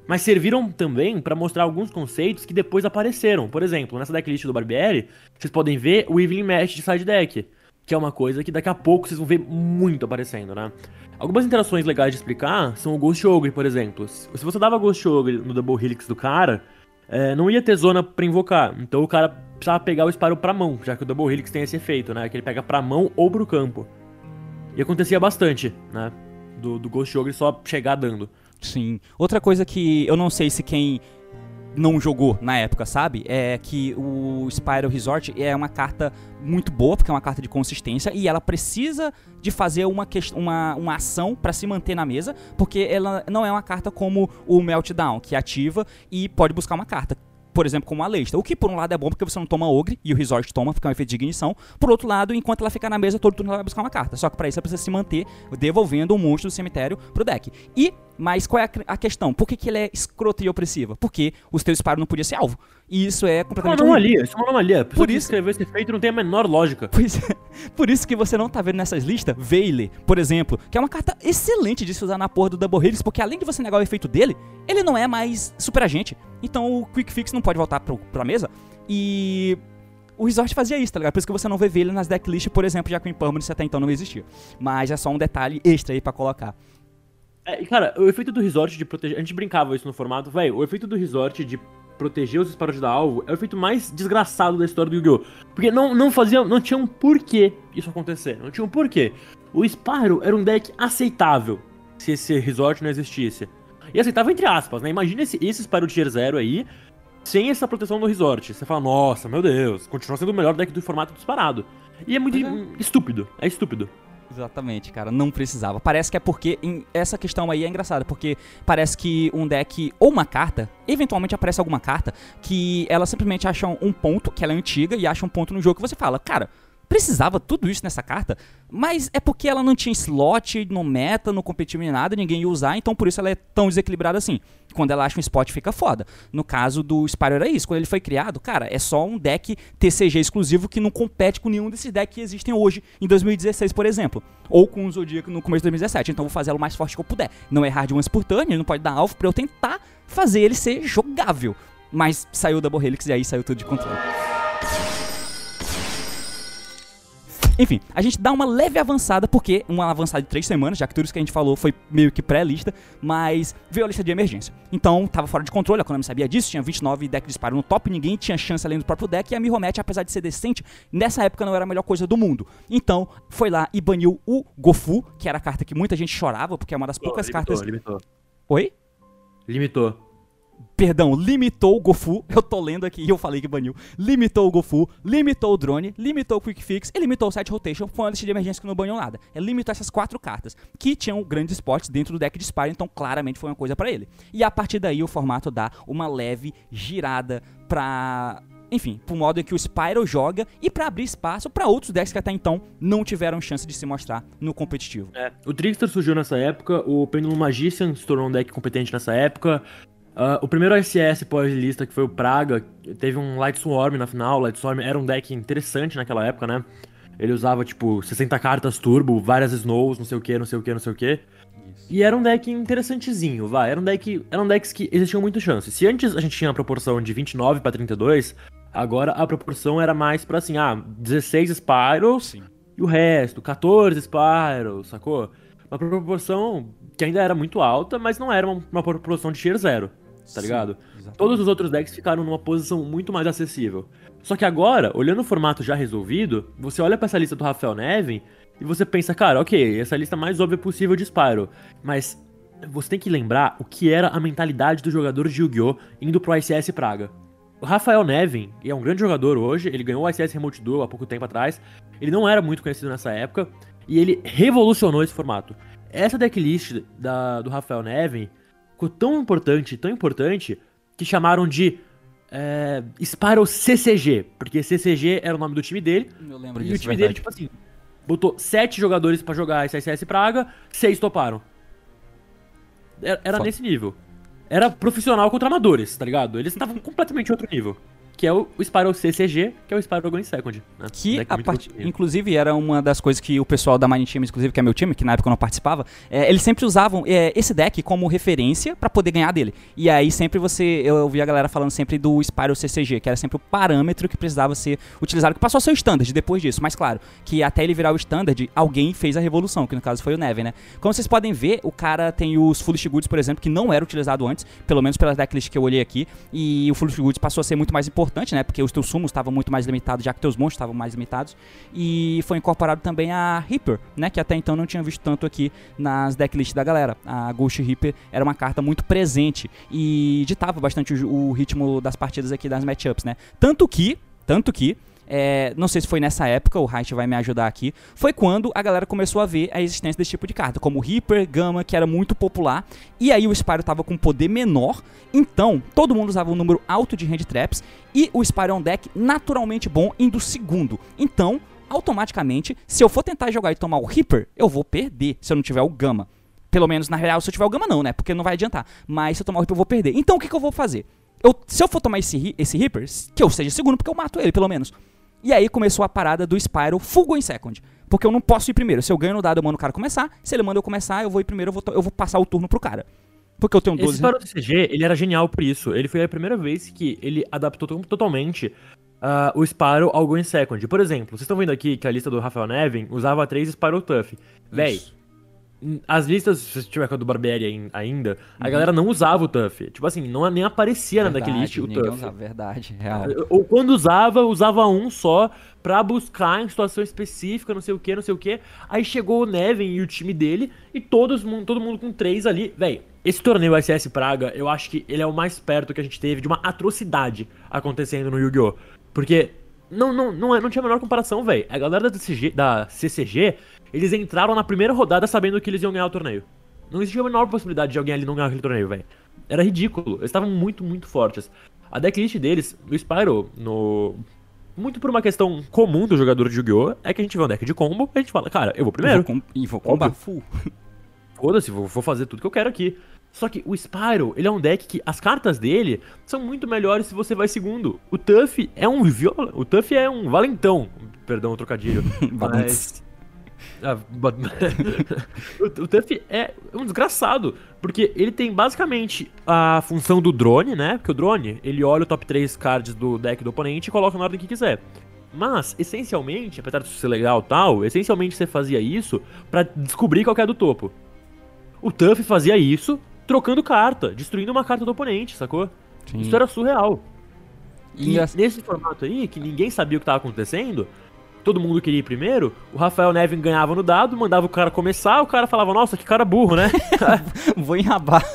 Mas serviram também para mostrar alguns conceitos que depois apareceram. Por exemplo, nessa decklist do Barbieri, vocês podem ver o Evelyn Mesh de side deck, que é uma coisa que daqui a pouco vocês vão ver muito aparecendo, né? Algumas interações legais de explicar são o Ghost Ogre, por exemplo. Se você dava Ghost Ogre no Double Helix do cara, é, não ia ter zona pra invocar. Então o cara precisava pegar o Spyro pra mão, já que o Double Helix tem esse efeito, né? Que ele pega pra mão ou pro campo. E acontecia bastante, né? Do, do Ghost Ogre só chegar dando. Sim. Outra coisa que eu não sei se quem não jogou na época, sabe? É que o Spiral Resort é uma carta muito boa, porque é uma carta de consistência, e ela precisa de fazer uma, uma, uma ação para se manter na mesa, porque ela não é uma carta como o Meltdown, que ativa e pode buscar uma carta por exemplo, como a Leista. O que, por um lado, é bom porque você não toma Ogre e o Resort toma, porque é um efeito de ignição. Por outro lado, enquanto ela ficar na mesa, todo turno ela vai buscar uma carta. Só que para isso ela precisa se manter devolvendo um monstro do cemitério pro deck. E, mas qual é a, questão? Por que, que ele é escroto e opressiva? Porque os teus disparos não podiam ser alvo. E isso é completamente. É uma anomalia, isso é uma anomalia. Por isso escrever esse efeito não tem a menor lógica. Por isso, por isso que você não tá vendo nessas listas Veile, por exemplo, que é uma carta excelente de se usar na porra do Double Helix, porque além de você negar o efeito dele, ele não é mais super agente. Então o Quick Fix não pode voltar pro, pra mesa. E o Resort fazia isso, tá ligado? Por isso que você não vê ele nas decklists, por exemplo, já que o Impermanence até então não existia. Mas é só um detalhe extra aí pra colocar. É, cara, o efeito do Resort de proteger. A gente brincava isso no formato, velho. O efeito do Resort de proteger os disparos de alvo é o efeito mais desgraçado da história do Yu-Gi-Oh! Porque não, não fazia. Não tinha um porquê isso acontecer. Não tinha um porquê. O Spyro era um deck aceitável se esse Resort não existisse. E aceitável entre aspas, né? Imagina esse, esse Spyro Tier 0 aí, sem essa proteção do Resort. Você fala, nossa, meu Deus, continua sendo o melhor deck do formato disparado. E é muito uhum. estúpido, é estúpido. Exatamente, cara, não precisava. Parece que é porque essa questão aí é engraçada, porque parece que um deck ou uma carta, eventualmente aparece alguma carta que ela simplesmente acha um ponto, que ela é antiga e acha um ponto no jogo que você fala, cara, precisava tudo isso nessa carta, mas é porque ela não tinha slot no meta, no competitivo nem nada, ninguém ia usar, então por isso ela é tão desequilibrada assim. Quando ela acha um spot fica foda. No caso do Spyro era isso, quando ele foi criado, cara, é só um deck TCG exclusivo que não compete com nenhum desses decks que existem hoje, em 2016, por exemplo. Ou com o Zodiac no começo de 2017, então vou fazer ela o mais forte que eu puder. Não é hard once por turn, ele não pode dar alvo pra eu tentar fazer ele ser jogável. Mas saiu da Helix e aí saiu tudo de controle. Enfim, a gente dá uma leve avançada, porque uma avançada de três semanas, já que tudo isso que a gente falou foi meio que pré-lista, mas veio a lista de emergência. Então, tava fora de controle, a Konami sabia disso, tinha 29 decks de disparo no top, ninguém tinha chance além do próprio deck, e a Mihomet, apesar de ser decente, nessa época não era a melhor coisa do mundo. Então, foi lá e baniu o Gofu, que era a carta que muita gente chorava, porque é uma das poucas limitou, cartas... Limitou. Oi? Limitou perdão, limitou o Gofu. Eu tô lendo aqui e eu falei que baniu. Limitou o Gofu, limitou o drone, limitou o Quick Fix e limitou o Set Rotation. Foi uma lista de emergência que não baniu nada. Ele limitou essas quatro cartas, que tinham grandes spots dentro do deck de Spire, então claramente foi uma coisa para ele. E a partir daí o formato dá uma leve girada pra enfim, pro modo em que o Spyro joga e para abrir espaço para outros decks que até então não tiveram chance de se mostrar no competitivo. É, o Trickster surgiu nessa época, o Pendulum Magician se tornou um deck competente nessa época, Uh, o primeiro SS pós-lista, que foi o Praga, teve um Light Swarm na final. Light Swarm era um deck interessante naquela época, né? Ele usava, tipo, 60 cartas turbo, várias Snows, não sei o que, não sei o que, não sei o que. E era um deck interessantezinho, vai. Era um deck, eram decks que existiam muito chance. Se antes a gente tinha a proporção de 29 para 32, agora a proporção era mais pra assim, ah, 16 Spirals Sim. e o resto, 14 Spirals, sacou? Uma proporção que ainda era muito alta, mas não era uma, uma proporção de tier zero tá ligado? Todos os outros decks ficaram numa posição muito mais acessível. Só que agora, olhando o formato já resolvido, você olha para essa lista do Rafael Nevin e você pensa, cara, ok, essa é lista mais óbvia possível de Spyro, mas você tem que lembrar o que era a mentalidade dos jogadores de Yu-Gi-Oh! indo pro ICS Praga. O Rafael Nevin é um grande jogador hoje, ele ganhou o ICS Remote Duel há pouco tempo atrás, ele não era muito conhecido nessa época, e ele revolucionou esse formato. Essa decklist da, do Rafael Nevin ficou tão importante, tão importante, que chamaram de é, Spiral CCG, porque CCG era o nome do time dele. Eu lembro e disso, o time verdade. dele, tipo assim, botou sete jogadores para jogar SSS Praga, seis toparam. Era, era nesse nível. Era profissional contra amadores, tá ligado? Eles estavam completamente em outro nível que é o, o Spiral CCG, que é o Spiral Going Second. Né? Que, a part... inclusive, era uma das coisas que o pessoal da Mining Team, inclusive, que é meu time, que na época eu não participava, é, eles sempre usavam é, esse deck como referência para poder ganhar dele. E aí sempre você, eu ouvi a galera falando sempre do Spiral CCG, que era sempre o parâmetro que precisava ser utilizado, que passou a ser o standard depois disso, mas claro, que até ele virar o standard, alguém fez a revolução, que no caso foi o Neve, né? Como vocês podem ver, o cara tem os Foolish Goods, por exemplo, que não era utilizado antes, pelo menos pelas decklists que eu olhei aqui, e o Foolish Goods passou a ser muito mais importante importante, né? Porque os teus sumos estavam muito mais limitados, já que teus monstros estavam mais limitados. E foi incorporado também a Reaper, né? Que até então não tinha visto tanto aqui nas decklists da galera. A Ghost Reaper era uma carta muito presente e ditava bastante o, o ritmo das partidas aqui das matchups, né? Tanto que, tanto que é, não sei se foi nessa época, o Height vai me ajudar aqui, foi quando a galera começou a ver a existência desse tipo de carta, como Reaper, Gamma, que era muito popular, e aí o Spyro tava com poder menor, então todo mundo usava um número alto de hand traps, e o Spyro é um deck naturalmente bom indo segundo. Então, automaticamente, se eu for tentar jogar e tomar o Reaper, eu vou perder se eu não tiver o Gamma. Pelo menos, na real, se eu tiver o Gamma não, né? Porque não vai adiantar. Mas se eu tomar o Reaper, eu vou perder. Então, o que, que eu vou fazer? Eu, se eu for tomar esse, esse Reaper, que eu seja segundo, porque eu mato ele, pelo menos. E aí começou a parada do Spyro Full Go em Second. Porque eu não posso ir primeiro. Se eu ganho no dado, eu mando o cara começar. Se ele manda eu começar, eu vou ir primeiro, eu vou, eu vou passar o turno pro cara. Porque eu tenho 12... Esse Spyro CG, ele era genial por isso. Ele foi a primeira vez que ele adaptou totalmente uh, o Spyro ao Go em Second. Por exemplo, vocês estão vendo aqui que a lista do Rafael Nevin usava três Spyro Tuff. Véi, as listas, se tiver com a do Barbieri ainda, uhum. a galera não usava o Tuff. Tipo assim, não nem aparecia verdade, na decklist o Tuff. Usava, verdade, real. Ou quando usava, usava um só pra buscar em situação específica, não sei o que, não sei o que. Aí chegou o Neven e o time dele, e todos, todo mundo com três ali. Véi, esse torneio SS Praga, eu acho que ele é o mais perto que a gente teve de uma atrocidade acontecendo no Yu-Gi-Oh! Porque não, não, não, é, não tinha a menor comparação, velho. A galera da, CCG, da CCG eles entraram na primeira rodada sabendo que eles iam ganhar o torneio. Não existia a menor possibilidade de alguém ali não ganhar aquele torneio, velho. Era ridículo. Eles estavam muito, muito fortes. A decklist deles, no Spyro, no, muito por uma questão comum do jogador de Yu-Gi-Oh! é que a gente vê um deck de combo e a gente fala, cara, eu vou primeiro. Eu vou com, e vou combar full. Foda-se, vou, vou fazer tudo que eu quero aqui. Só que o Spyro, ele é um deck que as cartas dele são muito melhores se você vai segundo. O Tuff é um viola, o Tuff é um valentão, perdão o trocadilho. mas o, o Tuff é um desgraçado, porque ele tem basicamente a função do drone, né? Porque o drone, ele olha o top 3 cards do deck do oponente e coloca na ordem que quiser. Mas, essencialmente, apesar disso ser legal e tal, essencialmente você fazia isso para descobrir qual é do topo. O Tuff fazia isso trocando carta, destruindo uma carta do oponente, sacou? Sim. Isso era surreal. E, e nesse formato aí, que ninguém sabia o que estava acontecendo, todo mundo queria ir primeiro, o Rafael Nevin ganhava no dado, mandava o cara começar, o cara falava, nossa, que cara burro, né? Vou enrabar.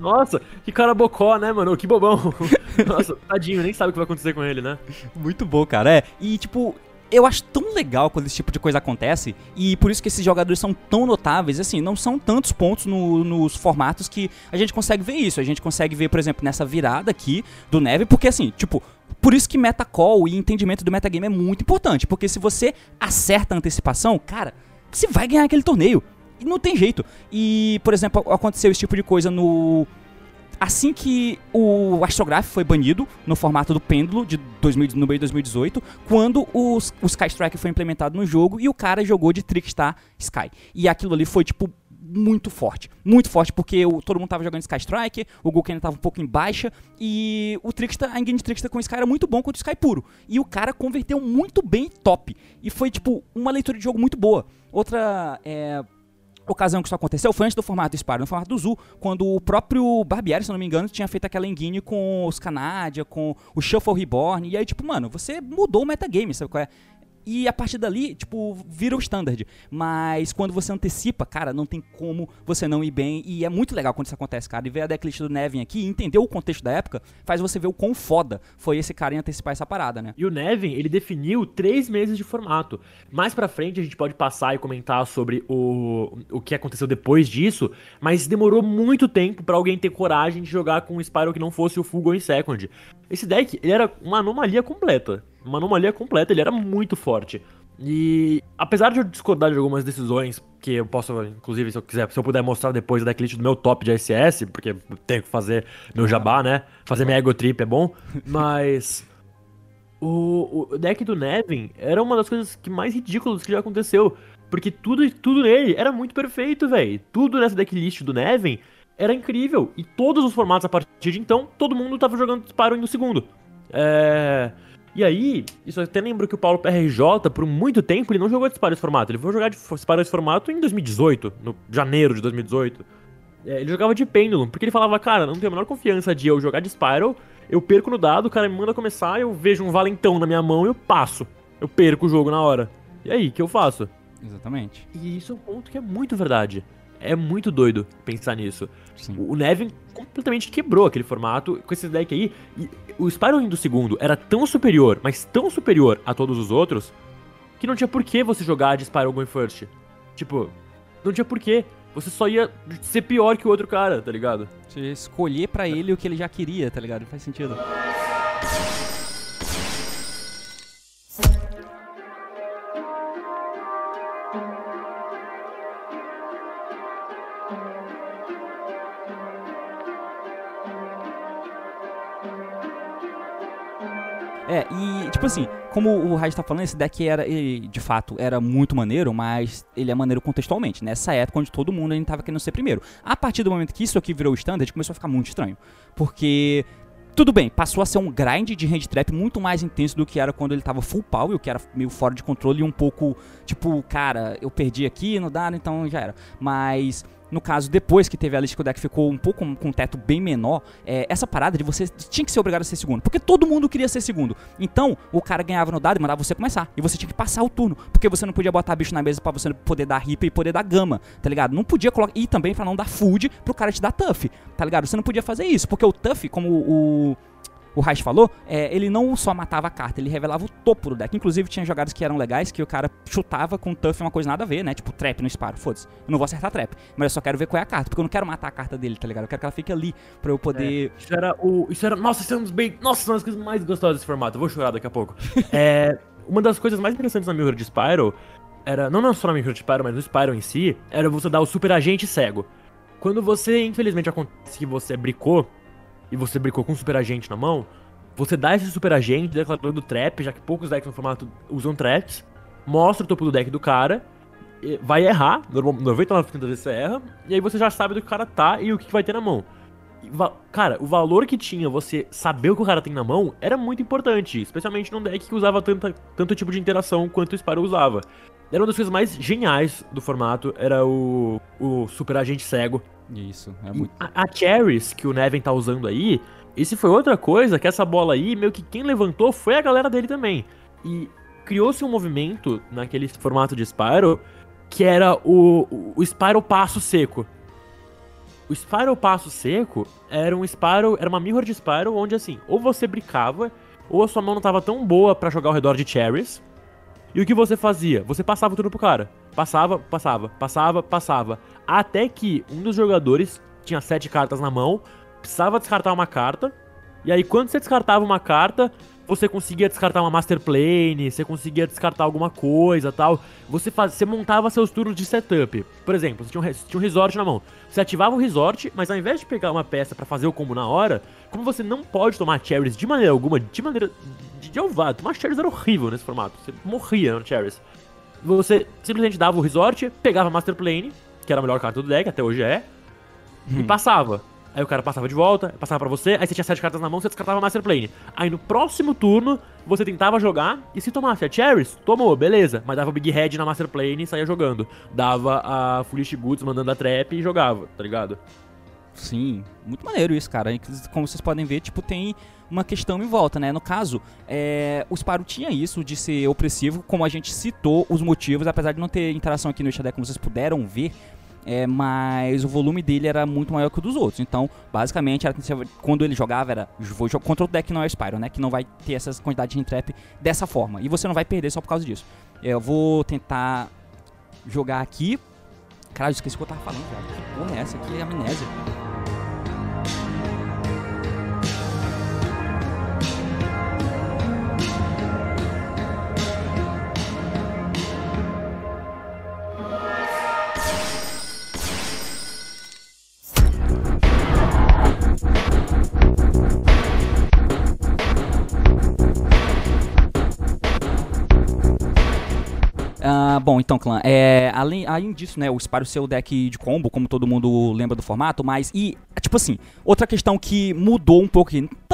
Nossa, que cara bocó, né, mano? Que bobão. Nossa, tadinho, nem sabe o que vai acontecer com ele, né? Muito bom, cara. É, e tipo, eu acho tão legal quando esse tipo de coisa acontece e por isso que esses jogadores são tão notáveis. Assim, não são tantos pontos no, nos formatos que a gente consegue ver isso. A gente consegue ver, por exemplo, nessa virada aqui do Neve, porque assim, tipo, por isso que metacall e entendimento do metagame é muito importante, porque se você acerta a antecipação, cara, você vai ganhar aquele torneio. E não tem jeito. E, por exemplo, aconteceu esse tipo de coisa no Assim que o Astrograph foi banido no formato do pêndulo de 2000, no meio de 2018, quando os, o Sky Strike foi implementado no jogo e o cara jogou de Trickstar Sky. E aquilo ali foi tipo muito forte. Muito forte, porque o, todo mundo tava jogando Sky Strike, o Gulken tava um pouco em baixa, e o Trickstar, a engine de Trickstar com o Sky era muito bom contra o Sky puro. E o cara converteu muito bem top. E foi, tipo, uma leitura de jogo muito boa. Outra é, ocasião que isso aconteceu foi antes do formato Spyro, no formato do Zu, quando o próprio Barbieri, se não me engano, tinha feito aquela engine com os Canadia, com o Shuffle Reborn, e aí, tipo, mano, você mudou o metagame, sabe qual é? E a partir dali, tipo, vira o standard. Mas quando você antecipa, cara, não tem como você não ir bem. E é muito legal quando isso acontece, cara. E ver a decklist do Nevin aqui entender o contexto da época faz você ver o quão foda foi esse cara em antecipar essa parada, né? E o Nevin, ele definiu três meses de formato. Mais pra frente a gente pode passar e comentar sobre o, o que aconteceu depois disso. Mas demorou muito tempo para alguém ter coragem de jogar com um Spyro que não fosse o Full Going Second. Esse deck, ele era uma anomalia completa uma anomalia completa, ele era muito forte. E apesar de eu discordar de algumas decisões, que eu posso, inclusive, se eu quiser, se eu puder mostrar depois da decklist do meu top de SS, porque eu tenho que fazer meu jabá, né? Fazer minha ego trip é bom, mas. o, o deck do Nevin era uma das coisas que mais ridículas que já aconteceu. Porque tudo, tudo nele era muito perfeito, velho. Tudo nessa decklist do Nevin era incrível. E todos os formatos a partir de então, todo mundo tava jogando Spyro no segundo. É. E aí, isso até lembro que o Paulo PRJ, por muito tempo, ele não jogou de Spyro esse formato. Ele foi jogar de Spyro esse formato em 2018, no janeiro de 2018. É, ele jogava de Pendulum, porque ele falava, cara, não tenho a menor confiança de eu jogar de Spyro, eu perco no dado, o cara me manda começar, eu vejo um valentão na minha mão e eu passo. Eu perco o jogo na hora. E aí, o que eu faço? Exatamente. E isso é um ponto que é muito verdade. É muito doido pensar nisso. Sim. O Nevin completamente quebrou aquele formato com esse deck aí. E o Spyro do segundo era tão superior, mas tão superior a todos os outros, que não tinha por que você jogar de Spyro Going First. Tipo, não tinha por que. Você só ia ser pior que o outro cara, tá ligado? Você ia escolher para ele o que ele já queria, tá ligado? Faz sentido. É, e tipo assim, como o Raj tá falando, esse deck era, ele, de fato, era muito maneiro, mas ele é maneiro contextualmente. Nessa época onde todo mundo ainda tava querendo ser primeiro. A partir do momento que isso aqui virou o standard, começou a ficar muito estranho. Porque tudo bem, passou a ser um grind de hand trap muito mais intenso do que era quando ele tava full power, que era meio fora de controle e um pouco, tipo, cara, eu perdi aqui, não dá, então já era. Mas no caso, depois que teve a lista que o deck ficou um pouco com um teto bem menor, é, essa parada de você tinha que ser obrigado a ser segundo. Porque todo mundo queria ser segundo. Então, o cara ganhava no dado e mandava você começar. E você tinha que passar o turno. Porque você não podia botar bicho na mesa para você poder dar rip e poder dar gama, tá ligado? Não podia colocar. E também pra não dar food pro cara te dar tough, tá ligado? Você não podia fazer isso. Porque o tough, como o o Raiz falou, é, ele não só matava a carta, ele revelava o topo do deck. Inclusive, tinha jogadas que eram legais, que o cara chutava com Tuff uma coisa nada a ver, né? Tipo, trap no Sparo, foda-se. Eu não vou acertar trap, mas eu só quero ver qual é a carta, porque eu não quero matar a carta dele, tá ligado? Eu quero que ela fique ali pra eu poder... É, isso era o... Isso era... Nossa, isso é um bem... Nossa, são as coisas mais gostosas desse formato. Eu vou chorar daqui a pouco. é... Uma das coisas mais interessantes na Mirror de Spyro era... Não, só na Mirror de Spyro, mas no Spyro em si, era você dar o Super Agente Cego. Quando você, infelizmente, acontece que você bricou, e você bricou com um Super Agente na mão, você dá esse Super Agente declarando trap, já que poucos decks no formato usam traps, mostra o topo do deck do cara, vai errar, 99% das vezes você erra, e aí você já sabe do que o cara tá e o que vai ter na mão. Cara, o valor que tinha você saber o que o cara tem na mão era muito importante, especialmente num deck que usava tanta, tanto tipo de interação quanto o Spyro usava. Era uma das coisas mais geniais do formato, era o, o Super Agente Cego. Isso, é muito. A, a Cherries que o Neven tá usando aí, isso foi outra coisa que essa bola aí, meio que quem levantou foi a galera dele também. E criou-se um movimento naquele formato de Spyro que era o, o Spyro Passo Seco. O Spyro Passo Seco era um Spyro, era uma mirror de Spyro onde assim, ou você brincava, ou a sua mão não tava tão boa para jogar ao redor de Cherries. E o que você fazia? Você passava tudo pro cara. Passava, passava, passava, passava. Até que um dos jogadores tinha sete cartas na mão, precisava descartar uma carta. E aí, quando você descartava uma carta, você conseguia descartar uma Master Plane, você conseguia descartar alguma coisa tal. Você, faz, você montava seus turnos de setup. Por exemplo, você tinha, um, você tinha um resort na mão. Você ativava o resort, mas ao invés de pegar uma peça para fazer o combo na hora, como você não pode tomar cherries de maneira alguma, de maneira. de, de ovado, tomar cherries era horrível nesse formato. Você morria no cherries. Você simplesmente dava o resort, pegava a Master Plane, que era a melhor carta do deck, até hoje é, hum. e passava. Aí o cara passava de volta, passava pra você, aí você tinha sete cartas na mão, você descartava a Master Plane. Aí no próximo turno, você tentava jogar, e se tomasse a Cherries, tomou, beleza. Mas dava o Big Head na Master Plane e saía jogando. Dava a Foolish Goods mandando a trap e jogava, tá ligado? Sim, muito maneiro isso, cara. Como vocês podem ver, tipo, tem uma questão em volta, né? No caso, é, o Sparo tinha isso de ser opressivo, como a gente citou os motivos, apesar de não ter interação aqui no Xadé, como vocês puderam ver, é, mas o volume dele era muito maior que o dos outros. Então, basicamente, era, quando ele jogava, era vou jogar contra o deck não é Spyro, né? Que não vai ter essas quantidades de trap dessa forma. E você não vai perder só por causa disso. É, eu vou tentar jogar aqui. Caralho, esqueci o que eu tava falando, velho. Que porra é essa? Que é amnésia. Bom, então, clã, é, além, além disso, né, o Spyro ser o deck de combo, como todo mundo lembra do formato, mas, e, tipo assim, outra questão que mudou um pouco,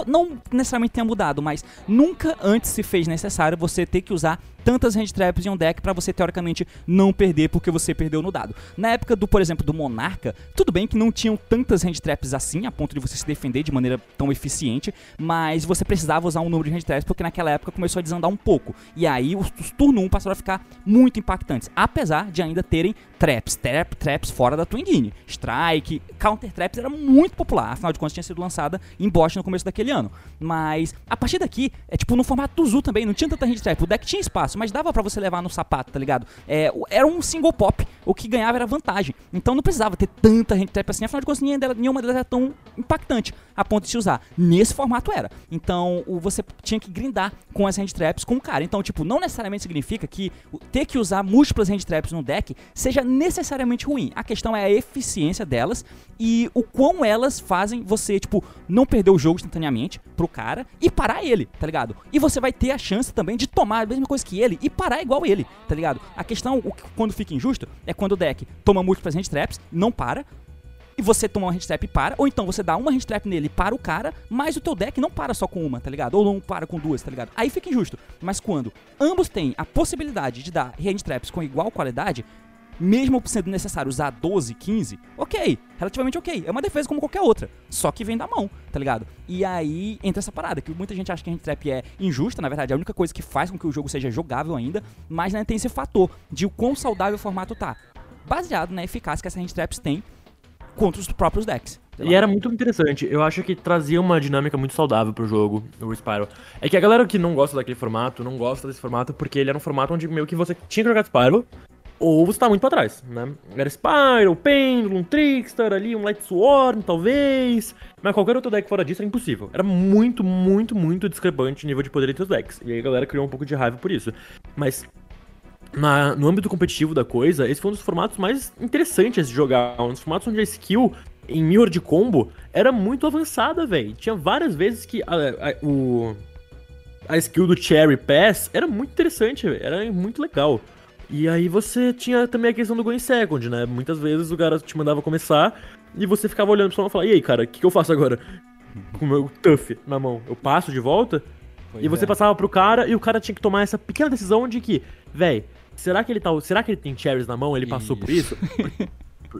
não necessariamente tenha mudado, mas nunca antes se fez necessário você ter que usar tantas hand traps em um deck para você teoricamente não perder porque você perdeu no dado. Na época do, por exemplo, do Monarca, tudo bem que não tinham tantas hand traps assim, a ponto de você se defender de maneira tão eficiente, mas você precisava usar um número de hand traps porque naquela época começou a desandar um pouco. E aí os, os turno 1 passaram a ficar muito impactantes, apesar de ainda terem traps, trap, traps fora da Twin Strike, Counter Traps era muito popular, afinal de contas tinha sido lançada em Bosch no começo daquele ano. Mas a partir daqui, é tipo no formato do Zu também, não tinha tanta hand trap, o deck tinha espaço, mas dava para você levar no sapato, tá ligado? É, era um single pop, o que ganhava era vantagem. Então não precisava ter tanta hand trap assim, afinal de contas nenhuma delas era tão impactante a ponto de se usar. Nesse formato era. Então você tinha que grindar com as hand traps com o cara. Então, tipo, não necessariamente significa que ter que usar múltiplas hand traps no deck seja necessariamente ruim. A questão é a eficiência delas e o quão elas fazem você, tipo, não perder o jogo instantaneamente pro cara e parar ele, tá ligado? E você vai ter a chance também de tomar a mesma coisa que ele e parar igual ele, tá ligado? A questão, o, quando fica injusto, é quando o deck toma múltiplas hand traps, não para, e você toma uma hand trap e para, ou então você dá uma hand trap nele para o cara, mas o teu deck não para só com uma, tá ligado? Ou não para com duas, tá ligado? Aí fica injusto. Mas quando ambos têm a possibilidade de dar hand traps com igual qualidade, mesmo sendo necessário usar 12, 15, ok, relativamente ok. É uma defesa como qualquer outra, só que vem da mão, tá ligado? E aí entra essa parada, que muita gente acha que a trap é injusta, na verdade é a única coisa que faz com que o jogo seja jogável ainda, mas né, tem esse fator de o quão saudável o formato tá. Baseado na eficácia que essa hand traps tem contra os próprios decks. E era muito interessante. Eu acho que trazia uma dinâmica muito saudável pro jogo, o Spyro. É que a galera que não gosta daquele formato, não gosta desse formato porque ele era um formato onde meio que você tinha que jogar Spyro, ou você tá muito pra trás, né? Era Spyro, Pendulum, Trickster ali, um Light Sworn, talvez. Mas qualquer outro deck fora disso era impossível. Era muito, muito, muito discrepante o nível de poder entre os decks. E aí a galera criou um pouco de raiva por isso. Mas na, no âmbito competitivo da coisa, esse foi um dos formatos mais interessantes de jogar. Um dos formatos onde a skill em Mirror de combo era muito avançada, velho. Tinha várias vezes que a, a, o, a skill do Cherry Pass era muito interessante, véio. era muito legal. E aí você tinha também a questão do Going Second, né? Muitas vezes o cara te mandava começar e você ficava olhando pro e falava, e aí, cara, o que, que, eu faço agora? Com o meu Tuff na mão. Eu passo de volta? Pois e você é. passava pro cara e o cara tinha que tomar essa pequena decisão de que, velho, será que ele tá. Será que ele tem cherries na mão? Ele passou por isso?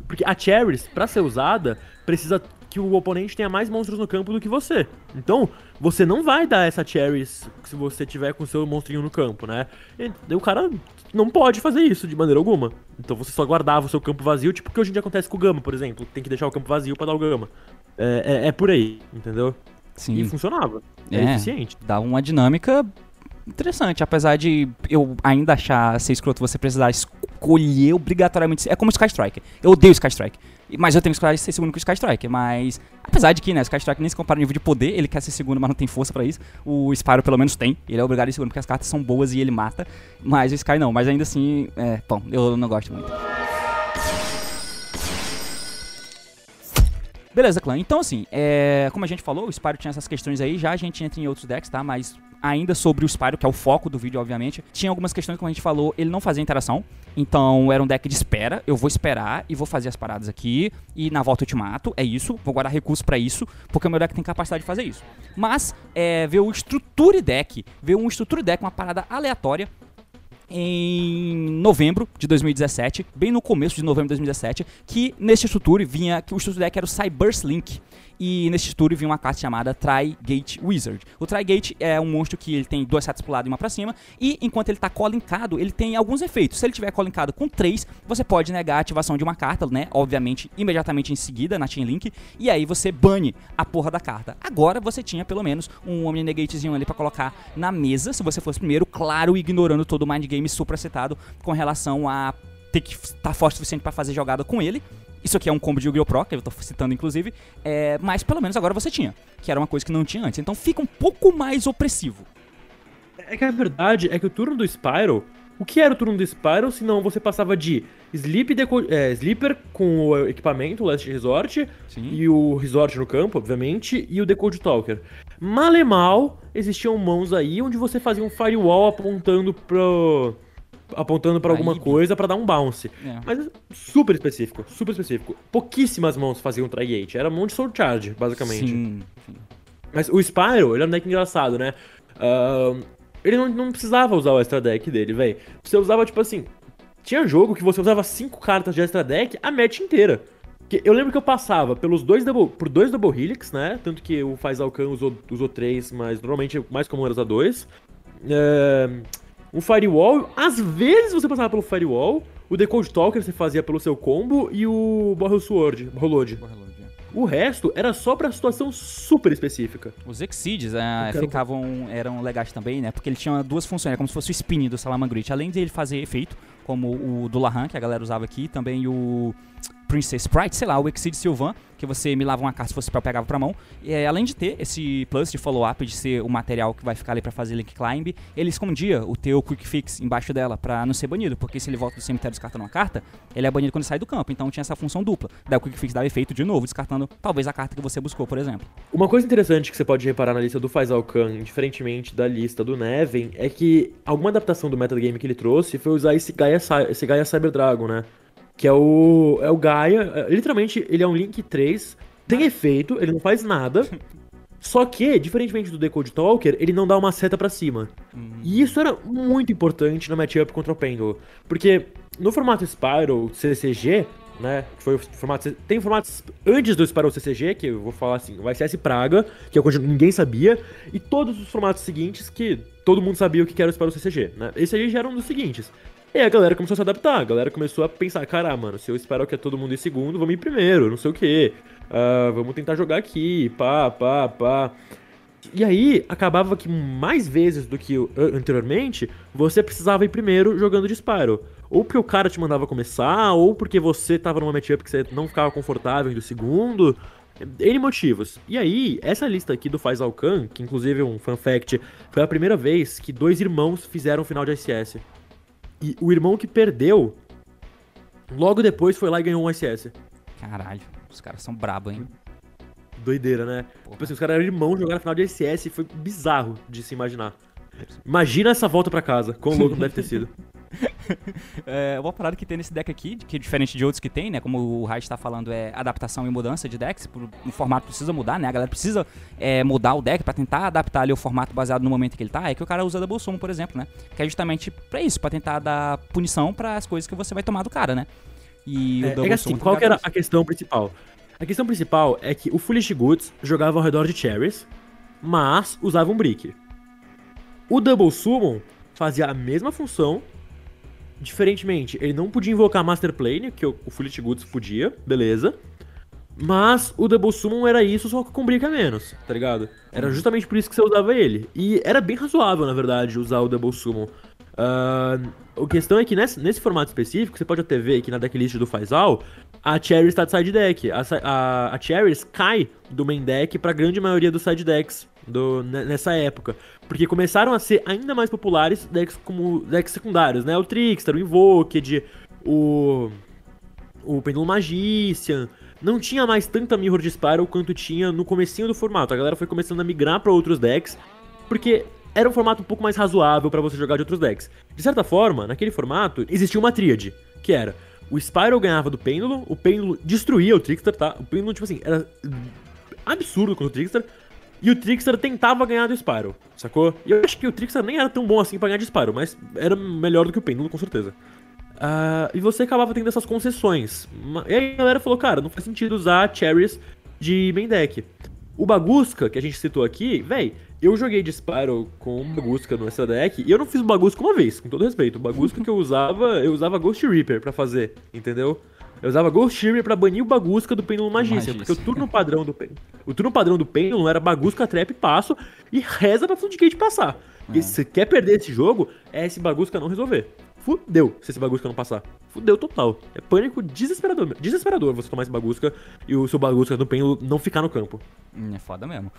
Porque a Cherries, pra ser usada, precisa que o oponente tenha mais monstros no campo do que você. Então, você não vai dar essa Cherries se você tiver com seu monstrinho no campo, né? E o cara não pode fazer isso de maneira alguma. Então você só guardava o seu campo vazio, tipo o que hoje em dia acontece com o Gama, por exemplo. Tem que deixar o campo vazio para dar o Gama. É, é, é, por aí, entendeu? Sim. E funcionava. É, é eficiente. Dá uma dinâmica interessante, apesar de eu ainda achar ser escroto você precisar escolher obrigatoriamente. É como Sky Strike. Eu odeio Sky Strike. Mas eu tenho que escolher ser segundo com o Sky Strike. Mas, apesar de que, né, Sky Strike nem se compara no nível de poder, ele quer ser segundo, mas não tem força para isso. O Spyro pelo menos tem. Ele é obrigado a ir segundo porque as cartas são boas e ele mata. Mas o Sky não. Mas ainda assim, é, bom, eu não gosto muito. Beleza, clã. Então, assim, é, como a gente falou, o Spyro tinha essas questões aí, já a gente entra em outros decks, tá? Mas ainda sobre o Spyro, que é o foco do vídeo, obviamente, tinha algumas questões, como a gente falou, ele não fazia interação. Então era um deck de espera. Eu vou esperar e vou fazer as paradas aqui. E na volta eu te mato. É isso. Vou guardar recursos para isso. Porque o meu deck tem capacidade de fazer isso. Mas é, ver o Structure Deck. Ver um Structure Deck, uma parada aleatória em novembro de 2017, bem no começo de novembro de 2017, que neste Structure vinha que o Structure Deck era o Cyburst Link. E nesse tour vinha uma carta chamada Tri-Gate Wizard. O Tri-Gate é um monstro que ele tem duas setas pro lado e uma pra cima. E enquanto ele tá colincado, ele tem alguns efeitos. Se ele tiver colincado com três, você pode negar a ativação de uma carta, né? Obviamente, imediatamente em seguida na Chain Link. E aí você bane a porra da carta. Agora você tinha pelo menos um Omni Negatezinho ali para colocar na mesa, se você fosse primeiro, claro, ignorando todo o mind game supracetado com relação a ter que estar tá forte o suficiente para fazer jogada com ele. Isso aqui é um combo de Yu-Gi-Oh! Pro, que eu tô citando inclusive, é, mas pelo menos agora você tinha, que era uma coisa que não tinha antes. Então fica um pouco mais opressivo. É que a verdade é que o turno do Spyro, o que era o turno do Spyro, se não você passava de Sleep é, Sleeper com o equipamento, o Last Resort, Sim. e o Resort no campo, obviamente, e o Decode Talker. Mal e mal, existiam mãos aí onde você fazia um Firewall apontando pro apontando para alguma coisa para dar um bounce. É. Mas super específico, super específico. Pouquíssimas mãos faziam Tri-Gate, era mão de Sword Charge, basicamente. Sim, sim. Mas o Spyro, ele é um deck engraçado, né? Uh, ele não, não precisava usar o extra deck dele, velho. Você usava, tipo assim. Tinha jogo que você usava cinco cartas de extra deck a match inteira. Eu lembro que eu passava pelos dois double, por dois Double Helix, né? Tanto que o Faz Alcan usou, usou três, mas normalmente mais comum era usar dois. Uh, um Firewall, às vezes você passava pelo Firewall, o Decode Talker você fazia pelo seu combo e o Borrel Sword, Borrelode. É. O resto era só pra situação super específica. Os Exceeds é, ficavam, eram legais também, né? Porque ele tinha duas funções, é como se fosse o spin do Salamangreat. Além de ele fazer efeito, como o do Lahan, que a galera usava aqui, também o Princess Sprite, sei lá, o Exceed Sylvan, que você me lava uma carta se fosse pra eu pegava pra mão. E é, além de ter esse plus de follow-up, de ser o material que vai ficar ali pra fazer Link Climb, ele escondia o teu Quick Fix embaixo dela pra não ser banido, porque se ele volta do cemitério descartando uma carta, ele é banido quando sai do campo, então tinha essa função dupla. Daí o Quick Fix dava efeito de novo, descartando talvez a carta que você buscou, por exemplo. Uma coisa interessante que você pode reparar na lista do Faisal Khan, diferentemente da lista do Neven, é que alguma adaptação do metagame que ele trouxe foi usar esse Gaia, esse Gaia Cyber Dragon, né? Que é o, é o Gaia. É, literalmente, ele é um Link 3. Tem efeito, ele não faz nada. Só que, diferentemente do Decode Talker, ele não dá uma seta para cima. Uhum. E isso era muito importante no matchup contra o Pendle. Porque no formato Spiral CCG, né? Que foi o formato. Tem formatos antes do Spiral CCG, que eu vou falar assim, o SS Praga, que é coisa que ninguém sabia, e todos os formatos seguintes que todo mundo sabia o que era o Spiral CCG, né? Esse aí já era um dos seguintes. E aí a galera começou a se adaptar, a galera começou a pensar, cara, ah, mano, se eu espero que é todo mundo em segundo, vamos ir primeiro, não sei o quê. Uh, vamos tentar jogar aqui, pá, pá, pá. E aí, acabava que mais vezes do que anteriormente, você precisava ir primeiro jogando de Spyro. Ou porque o cara te mandava começar, ou porque você tava numa matchup que você não ficava confortável indo segundo. N motivos. E aí, essa lista aqui do Faisal Khan, que inclusive é um fun fact, foi a primeira vez que dois irmãos fizeram final de ICS. E o irmão que perdeu, logo depois foi lá e ganhou um ICS. Caralho, os caras são brabo, hein? Doideira, né? Tipo assim, os caras eram irmãos jogaram final de e foi bizarro de se imaginar. Imagina essa volta para casa, quão louco não deve ter sido. é, uma parada que tem nesse deck aqui, que é diferente de outros que tem, né? Como o Raid está falando, é adaptação e mudança de decks. O formato precisa mudar, né? A galera precisa é, mudar o deck para tentar adaptar ali o formato baseado no momento que ele tá. É que o cara usa Double Summon, por exemplo, né? Que é justamente para isso, para tentar dar punição para as coisas que você vai tomar do cara, né? E é, o Double é assim, qual que era a questão principal? A questão principal é que o Foolish Goods jogava ao redor de Cherries, mas usava um Brick. O Double Summon fazia a mesma função, diferentemente, ele não podia invocar Master Plane, que o, o Foolish Goods podia, beleza. Mas o Double Summon era isso, só que com brick a menos, tá ligado? Era justamente por isso que você usava ele. E era bem razoável, na verdade, usar o Double Summon. Uh, a questão é que nesse, nesse, formato específico, você pode até ver aqui na decklist do Faisal, a Cherries está de side deck. A, a, a cai do main deck para a grande maioria dos side decks do, nessa época. Porque começaram a ser ainda mais populares decks como decks secundários, né? O Trickster, o Invoked, o. O Pendulum Magician. Não tinha mais tanta Mirror de Spiral quanto tinha no comecinho do formato. A galera foi começando a migrar para outros decks. Porque era um formato um pouco mais razoável para você jogar de outros decks. De certa forma, naquele formato, existia uma tríade, que era o Spyro ganhava do Pêndulo, o Pêndulo destruía o Trickster, tá? O Pêndulo, tipo assim, era absurdo contra o Trickster, e o Trickster tentava ganhar do Spyro, sacou? E eu acho que o Trickster nem era tão bom assim pra ganhar de Spyro, mas era melhor do que o Pêndulo, com certeza. Uh, e você acabava tendo essas concessões. E aí a galera falou, cara, não faz sentido usar Cherries de main deck. O Bagusca, que a gente citou aqui, véi, eu joguei de Spyro com Bagusca no extra deck e eu não fiz Bagusca uma vez, com todo respeito. O Bagusca que eu usava, eu usava Ghost Reaper para fazer, entendeu? Eu usava Ghost Reaper pra banir o Bagusca do Pêndulo Magícia, porque o turno padrão do o turno padrão do Pêndulo era Bagusca, Trap, Passo e reza pra Floodgate passar. É. E se você quer perder esse jogo, é esse Bagusca não resolver. Fudeu se esse Bagusca não passar. Fudeu total. É pânico desesperador. Desesperador você tomar esse Bagusca e o seu Bagusca do Pêndulo não ficar no campo. Hum, é foda mesmo.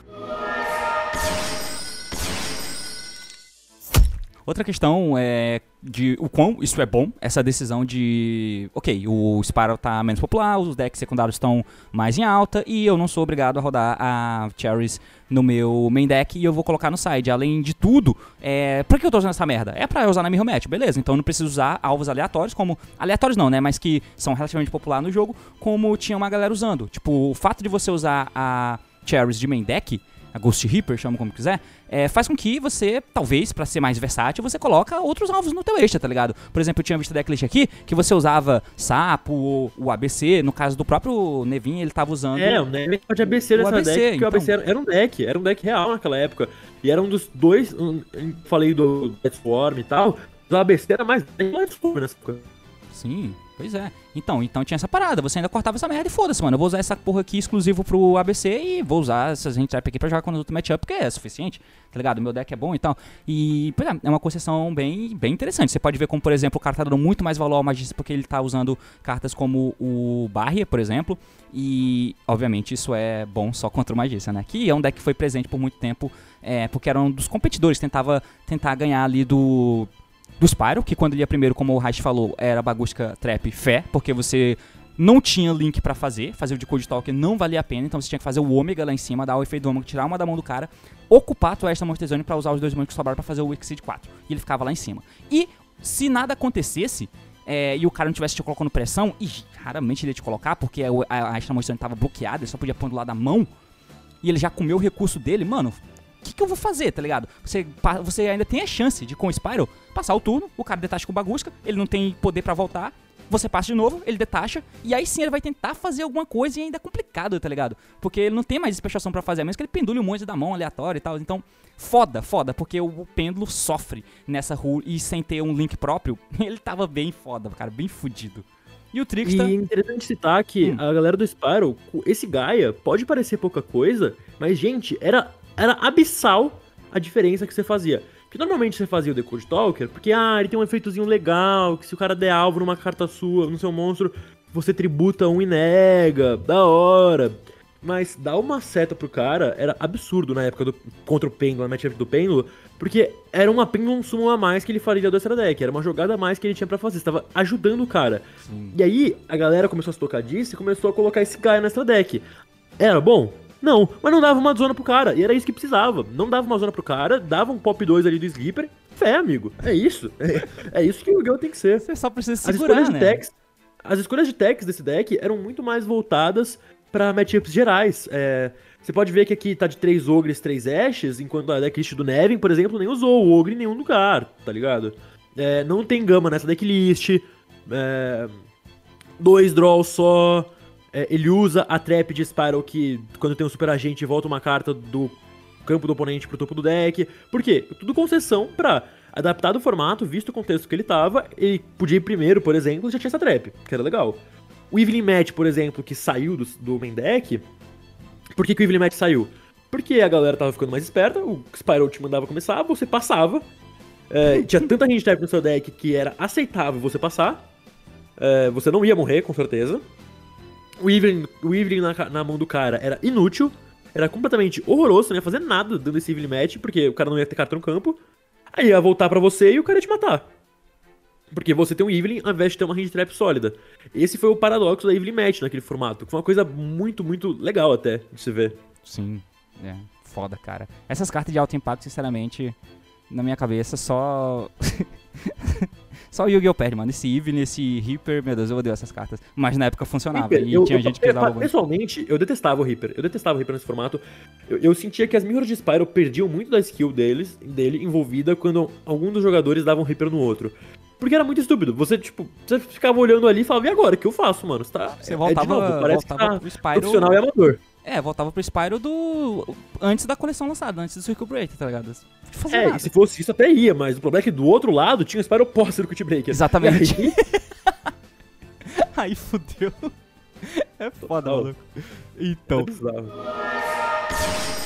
Outra questão é de o quão isso é bom, essa decisão de, ok, o Spiral tá menos popular, os decks secundários estão mais em alta e eu não sou obrigado a rodar a Cherries no meu main deck e eu vou colocar no side. Além de tudo, é, pra que eu tô usando essa merda? É pra usar na Mirror Match, beleza, então eu não preciso usar alvos aleatórios, como, aleatórios não, né, mas que são relativamente populares no jogo, como tinha uma galera usando. Tipo, o fato de você usar a Cherries de main deck a Ghost Reaper, chama como quiser, é, faz com que você, talvez, para ser mais versátil, você coloca outros alvos no teu extra, tá ligado? Por exemplo, eu tinha visto decklist aqui que você usava sapo, ou o ABC, no caso do próprio Nevin, ele tava usando. É, o Nevin de ABC nessa ABC, deck, porque então... o ABC era, era, um deck, era um deck real naquela época. E era um dos dois, um, falei do Deathform e tal, o ABC era mais Deathform nessa época. Sim, Pois é. Então, então tinha essa parada. Você ainda cortava essa merda e foda-se, mano. Eu vou usar essa porra aqui exclusivo pro ABC e vou usar essas handtrap aqui pra jogar com os outros matchup, porque é suficiente, tá ligado? Meu deck é bom e tal. E, pois é, é uma concessão bem, bem interessante. Você pode ver como, por exemplo, o cara tá dando muito mais valor ao Magista porque ele tá usando cartas como o Barrier, por exemplo. E, obviamente, isso é bom só contra o Magista, né? Que é um deck que foi presente por muito tempo, é, porque era um dos competidores, tentava tentar ganhar ali do do Spyro, que quando ele ia primeiro, como o Raich falou, era Bagusca Trap Fé, porque você não tinha link para fazer, fazer o de Code Talker não valia a pena, então você tinha que fazer o ômega lá em cima, dar o efeito do ômega, tirar uma da mão do cara, ocupar a tua extra Monster pra usar os dois mãos que sobraram pra fazer o Exceed 4. E ele ficava lá em cima. E se nada acontecesse, é, e o cara não tivesse te colocando pressão, e raramente ele ia te colocar, porque a, a, a extra tava bloqueada, ele só podia pôr do lado da mão, e ele já comeu o recurso dele, mano, que, que eu vou fazer, tá ligado? Você, você ainda tem a chance de, com o Spyro, passar o turno, o cara detacha com o Bagusca, ele não tem poder para voltar, você passa de novo, ele detacha, e aí sim ele vai tentar fazer alguma coisa e ainda é complicado tá ligado? Porque ele não tem mais especiação pra fazer, a menos que ele pendule um monte da mão aleatório e tal. Então, foda, foda, porque o, o pêndulo sofre nessa rua e sem ter um link próprio, ele tava bem foda, cara, bem fudido. E o Trickster. E interessante citar que Hum. a galera do Spyro, esse Gaia, pode parecer pouca coisa, mas, gente, era, era abissal a diferença que você fazia. Porque normalmente você fazia o Decode Talker, porque, ah, ele tem um efeitozinho legal, que se o cara der alvo numa carta sua, no seu monstro, você tributa um e nega, da hora. Mas dar uma seta pro cara era absurdo na época do, contra o Pêndulo, na matchup do Pêndulo, porque era uma Pendulum Summon a mais que ele faria do extra deck, era uma jogada a mais que ele tinha pra fazer, estava ajudando o cara. Sim. E aí, a galera começou a se tocar disso e começou a colocar esse Gaia no extra deck. Era bom? Não, mas não dava uma zona pro cara, e era isso que precisava. Não dava uma zona pro cara, dava um pop 2 ali do Sleeper, fé, amigo. É isso. É, é isso que o Yu-Gi-Oh! tem que ser. Você só precisa As segurar, escolhas né? de decks, as escolhas de decks desse deck eram muito mais voltadas pra matchups gerais. É, você pode ver que aqui tá de 3 Ogres, 3 Ashes, enquanto a decklist do Nevin, por exemplo, nem usou o Ogre em nenhum lugar, tá ligado? É, não tem gama nessa decklist. É, dois draws só. É, ele usa a trap de Spiral que, quando tem um super agente, volta uma carta do campo do oponente pro topo do deck. Por quê? Tudo concessão pra adaptar do formato, visto o contexto que ele tava, ele podia ir primeiro, por exemplo, já tinha essa trap, que era legal. O Evelyn Match, por exemplo, que saiu do, do main deck, por que, que o Evelyn Match saiu? Porque a galera tava ficando mais esperta, o Spiral te mandava começar, você passava. É, tinha tanta range type no seu deck que era aceitável você passar. É, você não ia morrer, com certeza. O Evelyn, o na, na mão do cara era inútil. Era completamente horroroso, não ia fazer nada dando esse Evelyn Match, porque o cara não ia ter carta no campo. Aí ia voltar pra você e o cara ia te matar. Porque você tem um Evelyn ao invés de ter uma range trap sólida. Esse foi o paradoxo da Evelyn Match naquele formato. Foi uma coisa muito, muito legal até de se ver. Sim, é. Foda, cara. Essas cartas de alto impacto, sinceramente, na minha cabeça, só. só o Yu-Gi-Oh! perde, mano. Esse Evelyn, esse Reaper, meu Deus, eu odeio essas cartas. Mas na época funcionava. Reaper, e eu- tinha eu- gente que usava muito. Pessoalmente, eu detestava o Reaper. Eu detestava o Reaper nesse formato. Eu, eu sentia que as mirrors de Spyro perdiam muito da skill deles, dele envolvida quando algum dos jogadores dava um Reaper no outro. Porque era muito estúpido. Você, tipo, você ficava olhando ali e falava, e agora? O que eu faço, mano? Você, tá, Você é- voltava, é de novo, parece voltava que tá Spyro. profissional e amador. É, voltava pro Spyro do. Antes da coleção lançada, antes do Circle Breaker, tá ligado? Fazia É, nada. e se fosse isso até ia, mas o problema é que do outro lado tinha o Spyro pós-Circuit Breaker. Exatamente. E aí, Aí fudeu. É foda, Total. maluco. Então. é bizarro.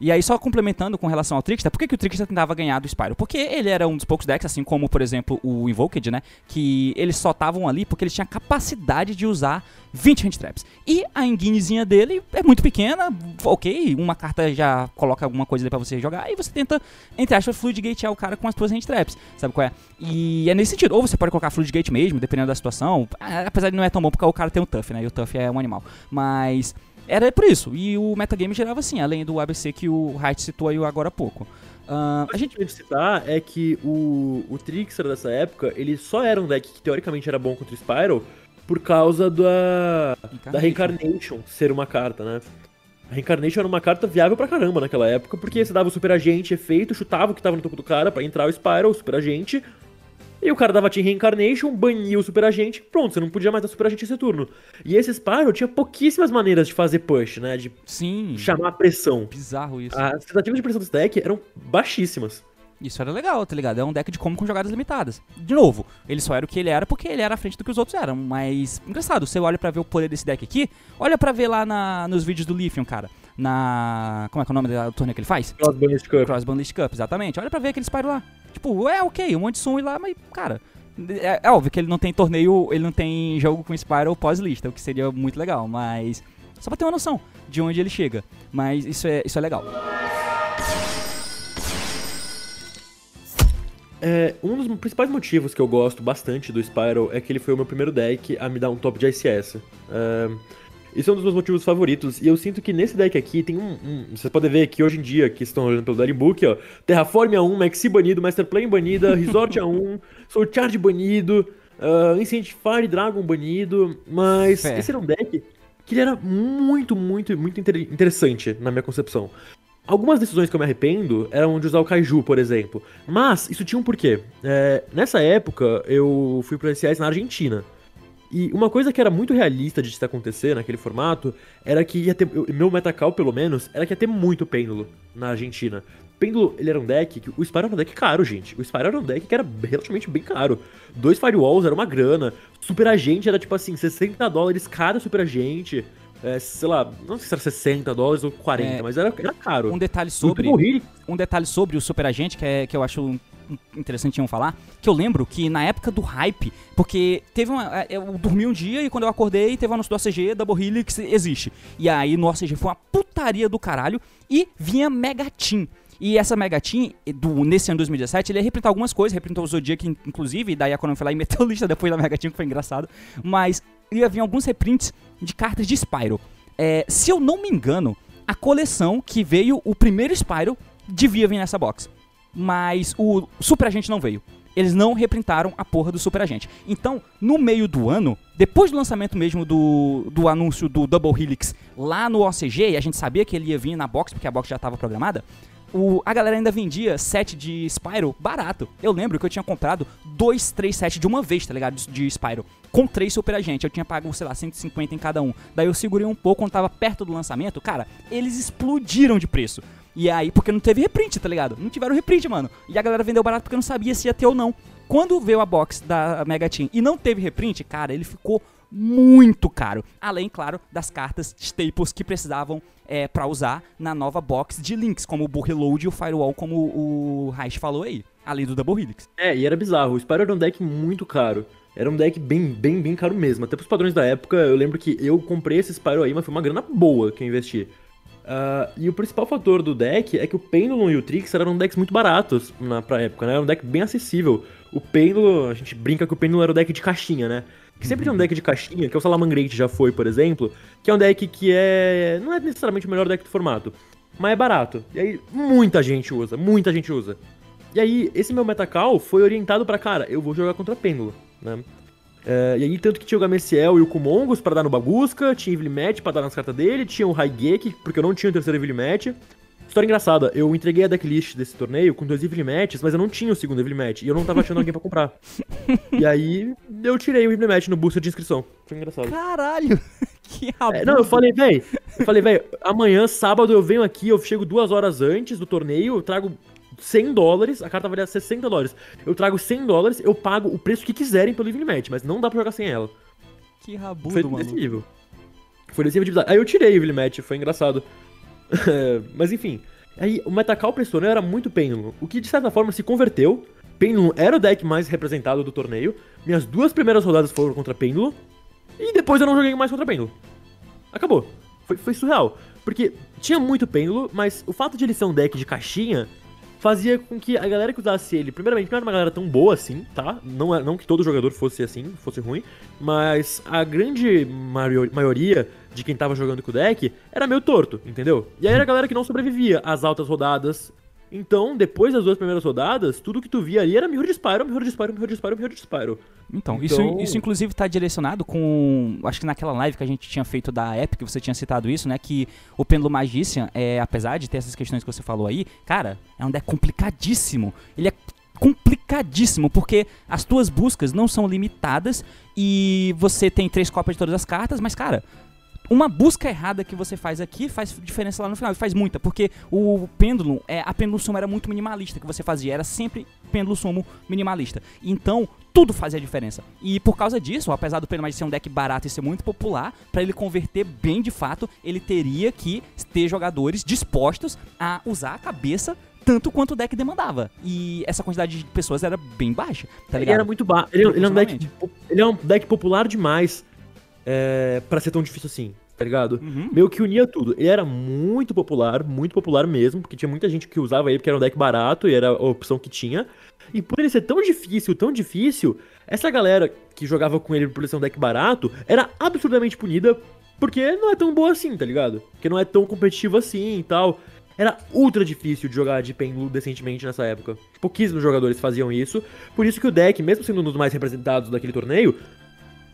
E aí, só complementando com relação ao Trickster, por que, que o Trickster tentava ganhar do Spyro? Porque ele era um dos poucos decks, assim como, por exemplo, o Invoked, né? Que eles só estavam ali porque eles tinham a capacidade de usar 20 hand traps. E a enguinezinha dele é muito pequena, ok, uma carta já coloca alguma coisa ali pra você jogar, e você tenta, entre aspas, fluid gatear o cara com as suas hand traps, sabe qual é? E é nesse sentido, ou você pode colocar fluid gate mesmo, dependendo da situação, apesar de não é tão bom porque o cara tem um Tuff, né? E o Tuff é um animal. Mas era por isso. E o metagame gerava assim, além do ABC que o Height citou aí agora há pouco. Ah, A gente que citar é que o, o Trickster dessa época, ele só era um deck que teoricamente era bom contra o Spyro por causa da, da Reincarnation ser uma carta, né? A Reincarnation era uma carta viável pra caramba naquela época, porque você dava o Super Agente efeito, chutava o que tava no topo do cara pra entrar o Spyro, o Super Agente, e o cara dava Team Reincarnation, bania o Super Agente, pronto, você não podia mais dar Super Agente esse turno. E esse Spyro tinha pouquíssimas maneiras de fazer push, né? De Sim. chamar pressão. Bizarro isso. As tentativas de pressão desse deck eram baixíssimas. Isso era legal, tá ligado? É um deck de como com jogadas limitadas. De novo, ele só era o que ele era porque ele era à frente do que os outros eram. Mas, engraçado, você olha pra ver o poder desse deck aqui, olha pra ver lá na- nos vídeos do Lithium, cara. Na. Como é que é o nome do torneio que ele faz? Cross Bandit Cup. Cross Bandit Cup, exatamente. Olha pra ver aquele Spyro lá. Tipo, é ok, um monte de som e lá, mas, cara. É, é óbvio que ele não tem torneio, ele não tem jogo com Spyro pós-lista, o que seria muito legal, mas. Só pra ter uma noção de onde ele chega. Mas isso é, isso é legal. É, um dos principais motivos que eu gosto bastante do Spyro é que ele foi o meu primeiro deck a me dar um top de ICS. É, isso é um dos meus motivos favoritos, e eu sinto que nesse deck aqui tem um. um vocês podem ver que hoje em dia, que estão olhando pelo Daring Book, ó, Terraform A1, Maxi banido, Master Plane banida, Resort A1, Soul Charge banido, uh, Fire Dragon banido, mas Fé. esse era um deck que ele era muito, muito, muito inter- interessante na minha concepção. Algumas decisões que eu me arrependo eram de usar o Kaiju, por exemplo. Mas isso tinha um porquê. É, nessa época, eu fui pro SCS na Argentina. E uma coisa que era muito realista de se acontecer naquele formato era que ia ter. Meu metacal, pelo menos, era que ia ter muito pêndulo na Argentina. Pêndulo, ele era um deck. Que, o Spyro era um deck caro, gente. O Spyro era um deck que era relativamente bem caro. Dois Firewalls era uma grana. Super Agente era tipo assim, 60 dólares cada Super Agente. É, sei lá, não sei se era 60 dólares ou 40, é, mas era, era caro. Um detalhe sobre. Um detalhe sobre o Super Agente, que, é, que eu acho interessantinho falar, que eu lembro que na época do hype, porque teve uma. É, eu dormi um dia e quando eu acordei, teve o anúncio do OCG, Double Helix existe. E aí no OCG foi uma putaria do caralho e vinha Mega Team. E essa Mega Team, do, nesse ano 2017, ele ia reprintar algumas coisas, reprintou o Zodiac, inclusive, e daí a Konami foi lá e meteu lista depois da Mega Team, que foi engraçado. Mas ia vir alguns reprints de cartas de Spyro. É, se eu não me engano, a coleção que veio o primeiro Spyro devia vir nessa box mas o Super Agente não veio. Eles não reprintaram a porra do Super Agente. Então, no meio do ano, depois do lançamento mesmo do, do anúncio do Double Helix lá no OCG, e a gente sabia que ele ia vir na box, porque a box já estava programada, o, a galera ainda vendia set de Spyro barato. Eu lembro que eu tinha comprado dois, três sets de uma vez, tá ligado? De, de Spyro. Com três Super Agente. Eu tinha pago, sei lá, 150 em cada um. Daí eu segurei um pouco quando tava perto do lançamento. Cara, eles explodiram de preço. E aí, porque não teve reprint, tá ligado? Não tiveram reprint, mano. E a galera vendeu barato porque não sabia se ia ter ou não. Quando veio a box da Mega Team e não teve reprint, cara, ele ficou muito caro. Além, claro, das cartas staples que precisavam é, para usar na nova box de links, como o Bull e o Firewall, como o Reich falou aí. Além do Double Helix. É, e era bizarro. O Spyro era um deck muito caro. Era um deck bem, bem, bem caro mesmo. Até pros padrões da época, eu lembro que eu comprei esse Spyro aí, mas foi uma grana boa que eu investi. Uh, e o principal fator do deck é que o Pendulum e o Trix eram decks muito baratos na, pra época, né? Era um deck bem acessível. O Pendulum, a gente brinca que o Pendulum era o deck de caixinha, né? Que sempre uhum. tem um deck de caixinha, que é o Salamangreat já foi, por exemplo, que é um deck que é. não é necessariamente o melhor deck do formato, mas é barato. E aí muita gente usa, muita gente usa. E aí, esse meu Metacall foi orientado para cara, eu vou jogar contra Pêndulo, né? É, e aí, tanto que tinha o Gameciel e o Kumongos pra dar no Bagusca, tinha Evil Match pra dar nas cartas dele, tinha o Raigeki, porque eu não tinha o terceiro Evil Match. História engraçada, eu entreguei a decklist desse torneio com dois Evil Matches, mas eu não tinha o segundo Evil Match, e eu não tava achando alguém pra comprar. e aí, eu tirei o Evil Match no booster de inscrição. Foi engraçado. Caralho! que abuso. É, não, eu falei, velho, eu falei, velho, amanhã, sábado, eu venho aqui, eu chego duas horas antes do torneio, eu trago 100 dólares, a carta valia 60 dólares. Eu trago 100 dólares, eu pago o preço que quiserem pelo Evil Match, mas não dá pra jogar sem ela. Que rabudo, Foi mano. Desse nível. Foi desse nível de Aí eu tirei o Evil Match, foi engraçado. mas enfim. Aí o Metacall Prestonel era muito Pendulum, o que de certa forma se converteu. Pendulum era o deck mais representado do torneio. Minhas duas primeiras rodadas foram contra Pendulum. E depois eu não joguei mais contra Pendulum. Acabou. Foi, foi surreal. Porque tinha muito Pêndulo, mas o fato de ele ser um deck de caixinha fazia com que a galera que usasse ele, primeiramente, não era uma galera tão boa assim, tá? Não, é, não que todo jogador fosse assim, fosse ruim, mas a grande maioria de quem tava jogando com o deck era meio torto, entendeu? E aí era a galera que não sobrevivia às altas rodadas, então, depois das duas primeiras rodadas, tudo que tu via ali era Mirror de Spyro, Mirror de Spyro, Mirror de Spyro, Mirror de Spyro. Então, então... Isso, isso inclusive está direcionado com. Acho que naquela live que a gente tinha feito da Epic, você tinha citado isso, né? Que o Pêndulo Magician, é, apesar de ter essas questões que você falou aí, cara, é um deck complicadíssimo. Ele é complicadíssimo, porque as tuas buscas não são limitadas e você tem três cópias de todas as cartas, mas, cara, uma busca errada que você faz aqui faz diferença lá no final, e faz muita, porque o pêndulo, é, a pêndulo sumo era muito minimalista que você fazia, era sempre pêndulo sumo minimalista. Então, tudo fazia diferença. E por causa disso, apesar do pêndulo ser um deck barato e ser muito popular, para ele converter bem de fato, ele teria que ter jogadores dispostos a usar a cabeça tanto quanto o deck demandava. E essa quantidade de pessoas era bem baixa, tá ligado? Ele era muito baixo. Ele, ele, é um deck, ele é um deck popular demais é, para ser tão difícil assim, tá ligado? Uhum. Meio que unia tudo. Ele era muito popular, muito popular mesmo, porque tinha muita gente que usava ele porque era um deck barato e era a opção que tinha. E por ele ser tão difícil, tão difícil, essa galera que jogava com ele por ele ser um deck barato era absurdamente punida porque não é tão boa assim, tá ligado? Porque não é tão competitivo assim e tal. Era ultra difícil de jogar de Penlu decentemente nessa época. Pouquíssimos jogadores faziam isso. Por isso que o deck, mesmo sendo um dos mais representados daquele torneio,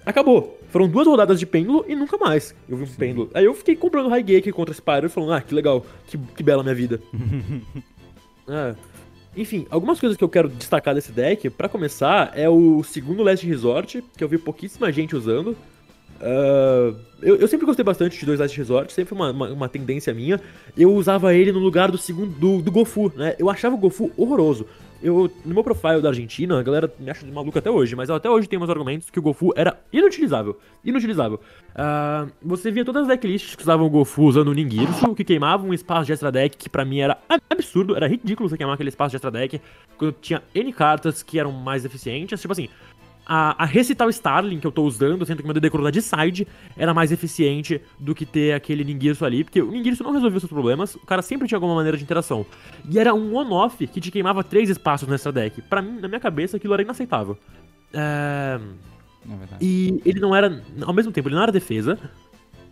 acabou. Foram duas rodadas de pêndulo e nunca mais eu vi um Sim. pêndulo. Aí eu fiquei comprando High Gate contra Spyro e falando, ah, que legal, que, que bela minha vida. é. Enfim, algumas coisas que eu quero destacar desse deck, pra começar, é o segundo Last Resort, que eu vi pouquíssima gente usando. Uh, eu, eu, sempre gostei bastante de dois Last Resort, sempre foi uma, uma, uma, tendência minha. Eu usava ele no lugar do segundo do, do Gofu, né? Eu achava o Gofu horroroso. Eu, no meu profile da Argentina, a galera me acha maluco até hoje, mas até hoje tenho meus argumentos que o Gofu era inutilizável. Inutilizável. Uh, você via todas as decklists que usavam o Gofu usando o Ningirsu, que queimavam um espaço de extra deck, que pra mim era absurdo, era ridículo você queimar aquele espaço de extra deck, quando tinha N cartas que eram mais eficientes. Tipo assim, a, a Recital Starling que eu tô usando, sendo que meu DD Corona de side, era mais eficiente do que ter aquele Ningirsu ali, porque o Ningirsu não resolveu seus problemas, o cara sempre tinha alguma maneira de interação. E era um on-off que te queimava três espaços nessa deck. Pra mim, na minha cabeça, aquilo era inaceitável. É... É e ele não era, ao mesmo tempo, ele não era defesa,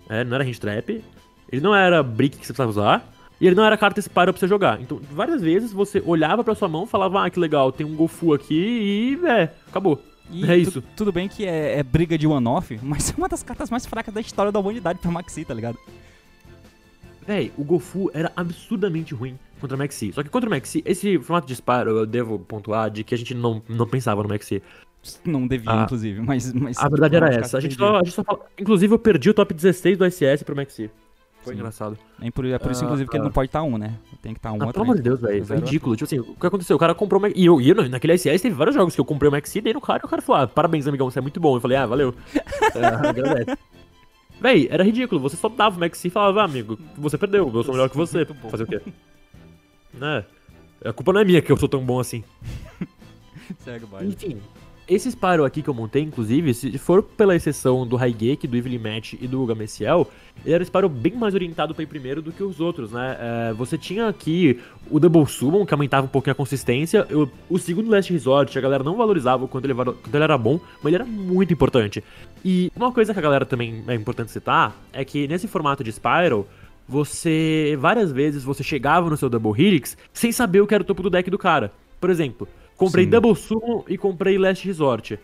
é, não era hand trap, ele não era brick que você precisava usar, e ele não era carta Spyro pra você jogar. Então, várias vezes você olhava pra sua mão e falava, ah, que legal, tem um Gofu aqui e, é, acabou. E é isso. tudo bem que é, é briga de one-off, mas é uma das cartas mais fracas da história da humanidade pra Maxi, tá ligado? Véi, o Gofu era absurdamente ruim contra o Maxi. Só que contra o Maxi, esse formato de disparo, eu devo pontuar de que a gente não, não pensava no Maxi. Não devia, ah, inclusive, mas, mas. A verdade era essa. A gente, só, a gente só fala. Inclusive, eu perdi o top 16 do SS pro Maxi. Foi Sim. engraçado. É por, é por isso, inclusive, que ele não pode estar tá um, né? Tem que estar tá um. Ah, pelo amor de Deus, velho. Foi ridículo. Tipo assim, o que aconteceu? O cara comprou uma. E eu, e eu naquele SS teve vários jogos que eu comprei o Maxi, dei no cara e o cara falou: ah, parabéns, amigão, você é muito bom. Eu falei, ah, valeu. é, Véi, era ridículo. Você só dava o Maxi e falava, ah, amigo, você perdeu, eu sou melhor que você. Fazer o quê? Né? A culpa não é minha que eu sou tão bom assim. Segue, Enfim, esse Spyro aqui que eu montei, inclusive, se for pela exceção do Raigeki, do Evil Match e do Gameciel, ele era um Spyro bem mais orientado para ir primeiro do que os outros, né? É, você tinha aqui o Double Summon, que aumentava um pouquinho a consistência. Eu, o segundo Last Resort, a galera não valorizava quando ele, quando ele era bom, mas ele era muito importante. E uma coisa que a galera também é importante citar é que nesse formato de Spyro, você várias vezes você chegava no seu Double Helix sem saber o que era o topo do deck do cara. Por exemplo, Comprei Sim. Double Summon e comprei Last Resort.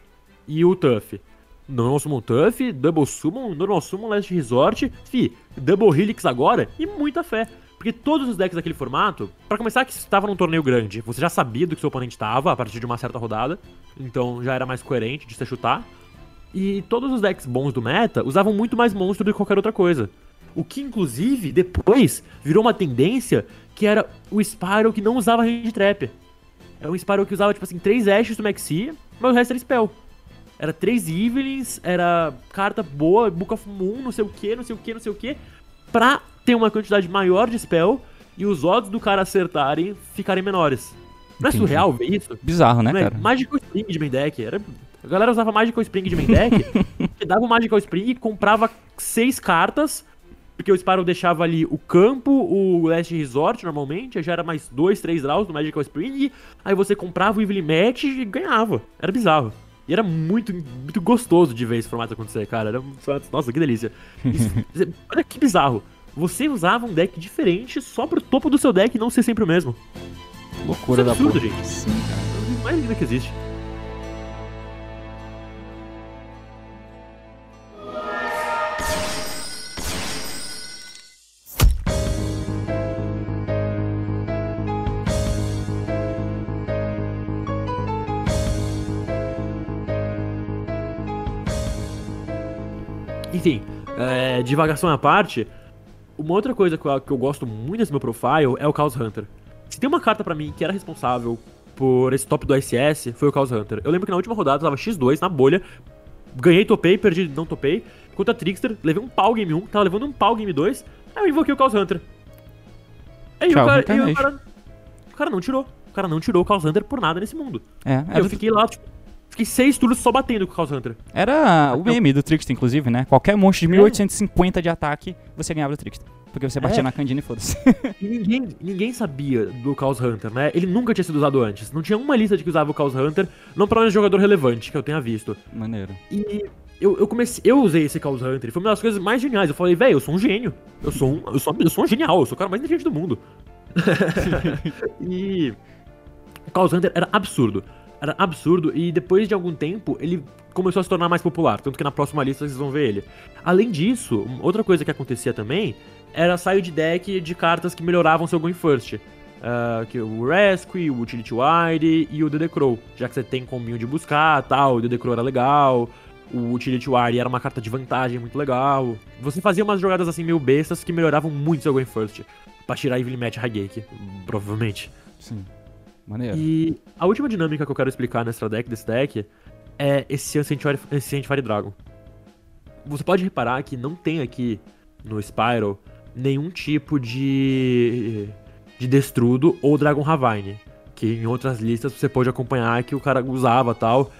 E o Tuff. Normal Summon Tuff, Double Summon, Normal Summon, Last Resort. Fi, Double Helix agora e muita fé. Porque todos os decks daquele formato, para começar que estava num torneio grande, você já sabia do que seu oponente estava a partir de uma certa rodada, então já era mais coerente de você chutar. E todos os decks bons do meta usavam muito mais monstro do que qualquer outra coisa. O que, inclusive, depois virou uma tendência que era o Spyro que não usava Range Trap. É um Sparrow que usava, tipo assim, três Ashes do Maxi, mas o resto era Spell. Era três Evelynns, era carta boa, Book of Moon, não sei o que, não sei o que, não sei o que, pra ter uma quantidade maior de Spell e os odds do cara acertarem ficarem menores. Não é Entendi. surreal ver isso? Bizarro, né, é? cara? Magical Spring de main deck. Era... A galera usava Magical Spring de main deck, dava o Magical Spring e comprava seis cartas porque o Sparrow deixava ali o campo, o Last Resort normalmente, já era mais dois, três draws no Magical Spring, aí você comprava o Evil Match e ganhava. Era bizarro. E era muito, muito gostoso de ver esse formato acontecer, cara. Era, nossa, que delícia. Isso, olha que bizarro. Você usava um deck diferente só pro topo do seu deck não ser sempre o mesmo. Loucura Isso é absurdo, da porra. gente. Sim, cara. É o mais lindo que existe. Enfim, é, divagação à parte, uma outra coisa que eu, que eu gosto muito desse meu profile é o Chaos Hunter. Se tem uma carta para mim que era responsável por esse top do SS, foi o Chaos Hunter. Eu lembro que na última rodada eu tava X2 na bolha, ganhei, topei, perdi, não topei. Contra a Trickster, levei um pau game 1, tava levando um pau game 2, aí eu invoquei o Chaos Hunter. Aí Tchau, o, cara, o cara. O cara não tirou. O cara não tirou o Chaos Hunter por nada nesse mundo. É, é eu fiquei lá, tipo, Fiquei seis turnos só batendo com o Chaos Hunter. Era o meme do Trickster, inclusive, né? Qualquer monstro de 1850 de ataque, você ganhava do Trickster. Porque você batia é. na Candina e foda-se. E ninguém, ninguém sabia do Chaos Hunter, né? Ele nunca tinha sido usado antes. Não tinha uma lista de que usava o Chaos Hunter, não pra um jogador relevante que eu tenha visto. Maneiro. E eu, eu comecei. Eu usei esse Chaos Hunter. Foi uma das coisas mais geniais. Eu falei, velho, eu sou um gênio. Eu sou um. Eu sou, eu sou um genial, eu sou o cara mais inteligente do mundo. e. O Chaos Hunter era absurdo era absurdo e depois de algum tempo ele começou a se tornar mais popular, tanto que na próxima lista vocês vão ver ele. Além disso, outra coisa que acontecia também era saio de deck de cartas que melhoravam seu Going First. Uh, que o Rescue, o Utility Wire e o DD Crow. Já que você tem combinho de buscar tal, o DD Crow era legal, o Utility Wire era uma carta de vantagem muito legal. Você fazia umas jogadas assim meio bestas que melhoravam muito seu Going First. Pra tirar Evil Match Highgate, provavelmente. Sim. Maneiro. E a última dinâmica que eu quero explicar nessa deck, desse deck, é esse Ancient Fire, Dragon. Você pode reparar que não tem aqui no Spiral nenhum tipo de de Destrudo ou Dragon Ravine, que em outras listas você pode acompanhar que o cara usava tal.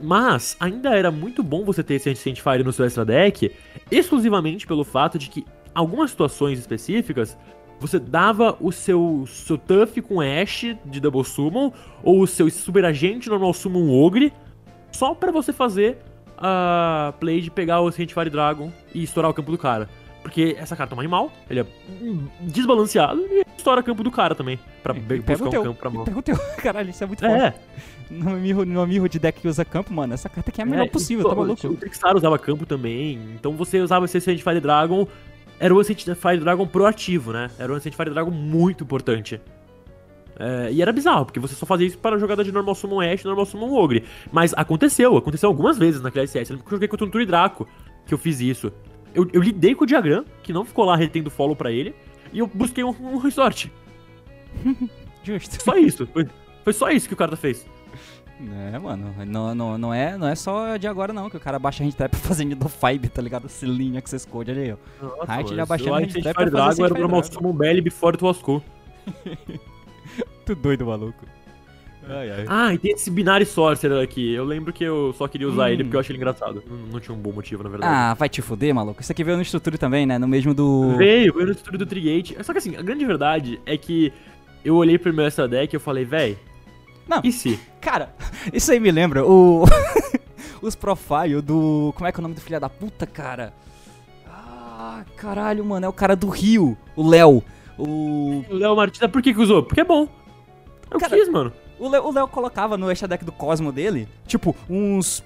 Mas ainda era muito bom você ter esse Ancient Fire no seu extra deck, exclusivamente pelo fato de que algumas situações específicas você dava o seu, seu Tuff com Ash de Double Summon, ou o seu Super Agente Normal Summon Ogre, só para você fazer a play de pegar o Ancient Fire Dragon e estourar o campo do cara. Porque essa carta é um animal, ele é desbalanceado e estoura campo do cara também. Pra E buscar um teu, campo pra mão. pega o teu. Caralho, isso é muito É, forte. No mirro, no mirro de deck que usa campo, mano, essa carta aqui é a melhor é, possível, tá maluco? O Trickstar usava campo também, então você usava esse Fire Dragon, era o Ancient Fire Dragon proativo, né? Era um Ancient Fire Dragon muito importante. É, e era bizarro, porque você só fazia isso para jogada de normal summon Ash e normal summon Ogre. Mas aconteceu, aconteceu algumas vezes naquela SS. Eu lembro que eu joguei contra um Turidraco que eu fiz isso. Eu, eu lidei com o Diagram, que não ficou lá retendo follow pra ele, e eu busquei um, um resort. Justo. Só isso. Foi, foi só isso que o cara fez. É, mano, não, não, não, é, não é só de agora não, que o cara baixa a hand trap pra fazer Nido Five, tá ligado? Esse linha que vocês code, aí, ó. Nossa, Height já baixando a handtrap pra fazer Dragon era o Fire summon Belly before it was cool. Tu doido, maluco. Ai, ai. Ah, e tem esse Binary Sorcerer aqui. Eu lembro que eu só queria usar Hum. ele porque eu achei ele engraçado. Não, não tinha um bom motivo, na verdade. Ah, vai te fuder, maluco. Isso aqui veio no estrutura também, né? No mesmo do... Veio, veio no estudo do Trigate. Só que assim, a grande verdade é que eu olhei pro meu extra deck e eu falei, véi, Não. e se? Cara, isso aí me lembra o... Os profile do... Como é que é o nome do filho da puta, cara? Ah, caralho, mano. É o cara do Rio. O Léo. O... O Léo Martins, por que que usou? Porque é bom. Eu Cara, quis, mano. O Léo, colocava no extra deck do Cosmo dele, tipo, uns.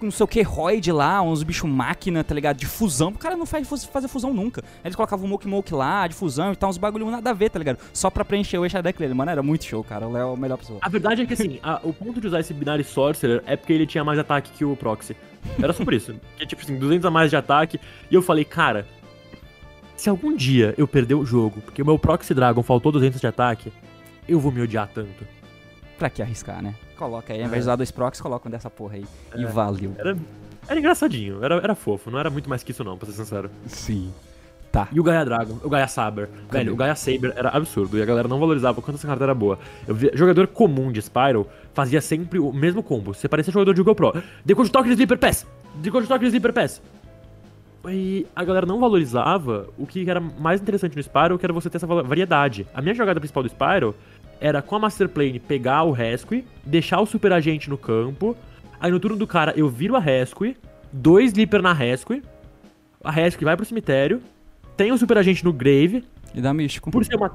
Não sei o que, Roid lá, uns bicho máquina, tá ligado? De fusão. O cara não faz faz- fazer fusão nunca. Eles colocavam um Moke Moke lá, de fusão e tal, uns bagulho nada a ver, tá ligado? Só pra preencher o extra deck dele. Mano, era muito show, cara. O Léo é a melhor pessoa. A verdade é que assim, a- o ponto de usar esse Binary Sorcerer é porque ele tinha mais ataque que o Proxy. Era só por isso. Que tipo assim, 200 a mais de ataque. E eu falei, cara, se algum dia eu perder o jogo, porque o meu Proxy Dragon faltou 200 de ataque, eu vou me odiar tanto. Pra que arriscar, né? Coloca aí, ao invés de usar dois procs, coloca um dessa porra aí. E É. valeu. Era, era engraçadinho, era, era fofo, não era muito mais que isso não, pra ser sincero. Sim. Tá. E o Gaia Dragon, o Gaia Saber. Velho, o Gaia Saber era absurdo e a galera não valorizava o quanto essa carta era boa. Eu via, jogador comum de Spyro fazia sempre o mesmo combo. Você parecia jogador de Google Pro. Decode Toque de Sleeper Pass! Decode Toque de Sleeper Pass! E a galera não valorizava o que era mais interessante no Spyro, que era você ter essa variedade. A minha jogada principal do Spyro era com a Master Plane pegar o Rescue, deixar o Super Agente no campo, aí no turno do cara eu viro a Rescue, dois Sleeper na Rescue, a Rescue vai pro cemitério, tem o Super Agente no Grave, E dá místico. por ser uma,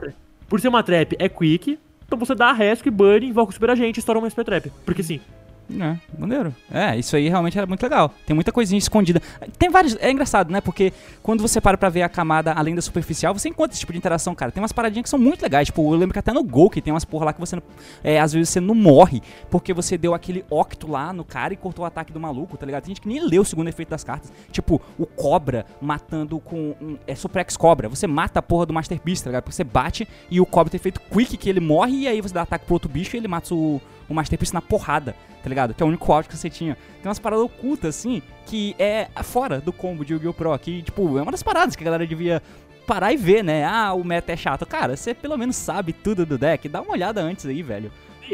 por ser uma trap é quick, então você dá a Rescue, Burn, invoca o Super Agente e estoura uma SP Trap. Porque sim. É, maneiro. É, isso aí realmente era muito legal. Tem muita coisinha escondida. Tem vários. É engraçado, né? Porque quando você para pra ver a camada além da superficial, você encontra esse tipo de interação, cara. Tem umas paradinhas que são muito legais. Tipo, eu lembro que até no Gol que tem umas porra lá que você. É, às vezes você não morre porque você deu aquele octo lá no cara e cortou o ataque do maluco, tá ligado? Tem gente que nem leu o segundo efeito das cartas. Tipo, o Cobra matando com. Um, é Suprex Cobra. Você mata a porra do Master Beast, tá ligado? Porque você bate e o Cobra tem feito quick que ele morre e aí você dá ataque pro outro bicho e ele mata o, o Master Beast na porrada, tá ligado? Que é o único áudio que você tinha. Tem umas paradas ocultas, assim, que é fora do combo de Yu-Gi-Oh! Pro, que, tipo, é uma das paradas que a galera devia parar e ver, né? Ah, o meta é chato. Cara, você pelo menos sabe tudo do deck, dá uma olhada antes aí, velho.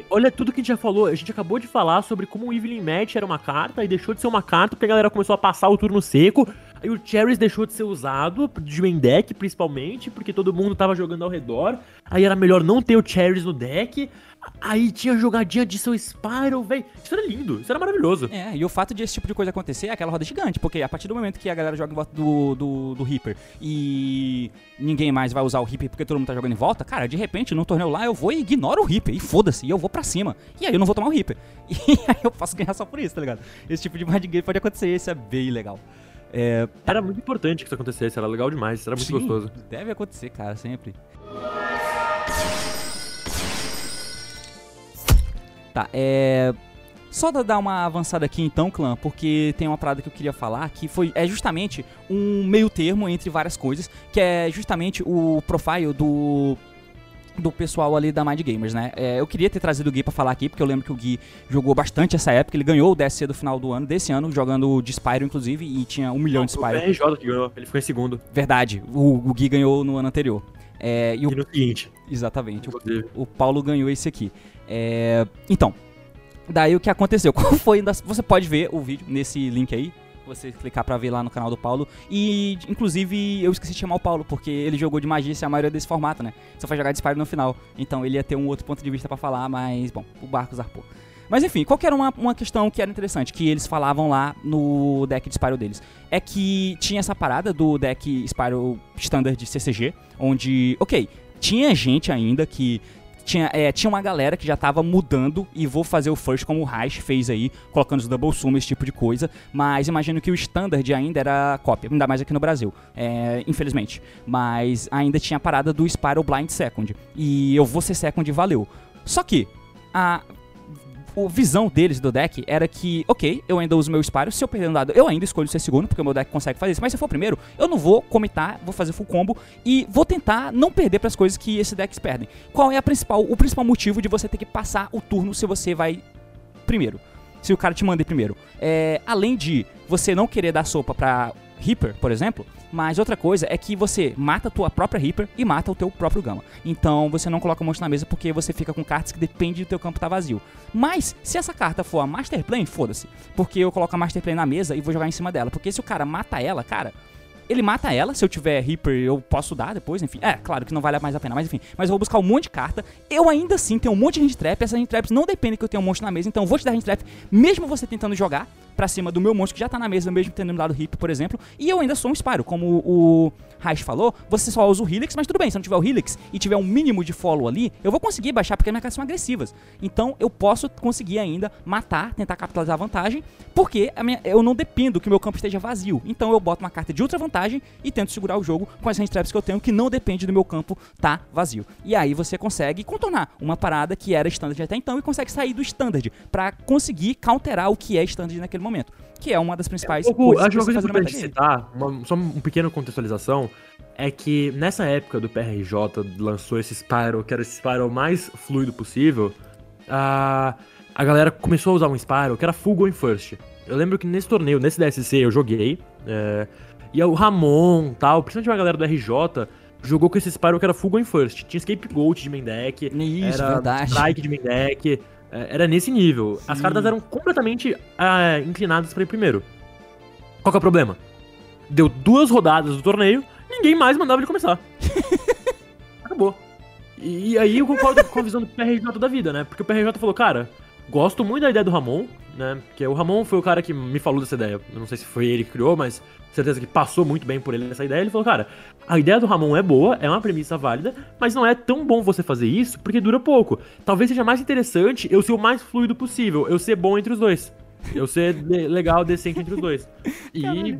Olha tudo que a gente já falou. A gente acabou de falar sobre como o Evelyn Match era uma carta e deixou de ser uma carta porque a galera começou a passar o turno seco. Aí o Cherries deixou de ser usado, de main deck principalmente, porque todo mundo tava jogando ao redor. Aí era melhor não ter o Cherries no deck. Aí tinha jogadinha de seu Spyro, velho. Isso era lindo, isso era maravilhoso. É, e o fato de esse tipo de coisa acontecer é aquela roda gigante, porque a partir do momento que a galera joga em volta do, do, do Reaper e ninguém mais vai usar o Reaper porque todo mundo tá jogando em volta, cara, de repente no torneio lá eu vou e ignoro o Reaper, e foda-se, e eu vou pra cima. E aí eu não vou tomar o Reaper. E aí eu posso ganhar só por isso, tá ligado? Esse tipo de mind game pode acontecer, isso é bem legal. É, Era muito importante que isso acontecesse, era legal demais, isso era muito sim, gostoso. Deve acontecer, cara, sempre. Tá, é. Só da- dar uma avançada aqui então, clã, porque tem uma parada que eu queria falar que foi é justamente um meio termo entre várias coisas, que é justamente o profile do do pessoal ali da Mind Gamers, né? É, eu queria ter trazido o Gui pra falar aqui, porque eu lembro que o Gui jogou bastante essa época, ele ganhou o DSC do final do ano, desse ano, jogando de Spyro, inclusive, e tinha um milhão de Foi Spyro. o RJ que ganhou, ele ficou em segundo. Verdade, o, o Gui ganhou no ano anterior. É, e o, E no seguinte, exatamente, o o Paulo ganhou esse aqui. É, então, daí o que aconteceu? Qual foi Você pode ver o vídeo nesse link aí. Você clicar pra ver lá no canal do Paulo. E, inclusive, eu esqueci de chamar o Paulo, porque ele jogou de magia a maioria desse formato, né? Só foi jogar de Spyro no final. Então ele ia ter um outro ponto de vista pra falar, mas, bom, o barco zarpou. Mas enfim, qual era uma, uma questão que era interessante, que eles falavam lá no deck de Spyro deles? É que tinha essa parada do deck Spyro Standard de CCG, onde, ok, tinha gente ainda que tinha, é, tinha uma galera que já tava mudando e vou fazer o first como o Reich fez aí, colocando os double sum, esse tipo de coisa. Mas imagino que o standard ainda era cópia, ainda mais aqui no Brasil, é, infelizmente. Mas ainda tinha a parada do Spyro Blind Second. E eu vou ser second valeu. Só que a a visão deles do deck era que, ok, eu ainda uso meu Spyro, se eu perder um dado, eu ainda escolho ser segundo, porque o meu deck consegue fazer isso, mas se eu for primeiro, eu não vou comitar, vou fazer full combo e vou tentar não perder para as coisas que esses decks perdem. Qual é principal, o principal motivo de você ter que passar o turno se você vai primeiro? Se o cara te manda ir primeiro. É, além de você não querer dar sopa pra Reaper, por exemplo, mas outra coisa é que você mata a tua própria Reaper e mata o teu próprio Gama. Então você não coloca um monte na mesa porque você fica com cartas que dependem do teu campo estar vazio. Mas se essa carta for a Master Plane, foda-se. Porque eu coloco a Master Plane na mesa e vou jogar em cima dela. Porque se o cara mata ela, cara, ele mata ela, se eu tiver Reaper eu posso dar depois, enfim. É, claro que não vale mais a pena, mas enfim. Mas eu vou buscar um monte de carta. Eu ainda assim tenho um monte de hand trap. Essas hand traps não dependem que eu tenha um monte na mesa, então eu vou te dar hand trap, mesmo você tentando jogar pra cima do meu monstro que já tá na mesa, mesmo tendo dado Reaper, por exemplo. E eu ainda sou um Spyro, como o Reich falou, você só usa o Helix, mas tudo bem, se não tiver o Helix e tiver um mínimo de follow ali, eu vou conseguir baixar porque minhas cartas são agressivas. Então eu posso conseguir ainda matar, tentar capitalizar a vantagem, porque a minha- eu não dependo que o meu campo esteja vazio. Então eu boto uma carta de ultra vantagem e tento segurar o jogo com as hand traps que eu tenho, que não depende do meu campo tá vazio. E aí você consegue contornar uma parada que era standard até então e consegue sair do standard pra conseguir counterar o que é standard naquele momento. Que é uma das principais pouco- coisas acho que uma coisa importante citar, uma- só um pequeno contextualização, é que nessa época do PRJ lançou esse Spyro, que era esse Spyro mais fluido possível, a, a galera começou a usar um Spyro que era full going first. Eu lembro que nesse torneio, nesse DSC, eu joguei, é, e o Ramon tal, principalmente a galera do RJ, jogou com esse Spyro que era full going first. Tinha Scapegoat de main deck, Isso, era verdade. Strike de main deck, é, era nesse nível. As Sim. cartas eram completamente ah, inclinadas pra ir primeiro. Qual que é o problema? Deu duas rodadas do torneio, ninguém mais mandava ele começar. Acabou. E, e aí eu concordo com a visão do PRJ da vida, né? Porque o PRJ falou, cara, gosto muito da ideia do Ramon, né? Porque o Ramon foi o cara que me falou dessa ideia. Eu não sei se foi ele que criou, mas certeza que passou muito bem por ele essa ideia. Ele falou, cara, a ideia do Ramon é boa, é uma premissa válida, mas não é tão bom você fazer isso porque dura pouco. Talvez seja mais interessante eu ser o mais fluido possível, eu ser bom entre os dois. Eu ser legal, decente entre os dois. E.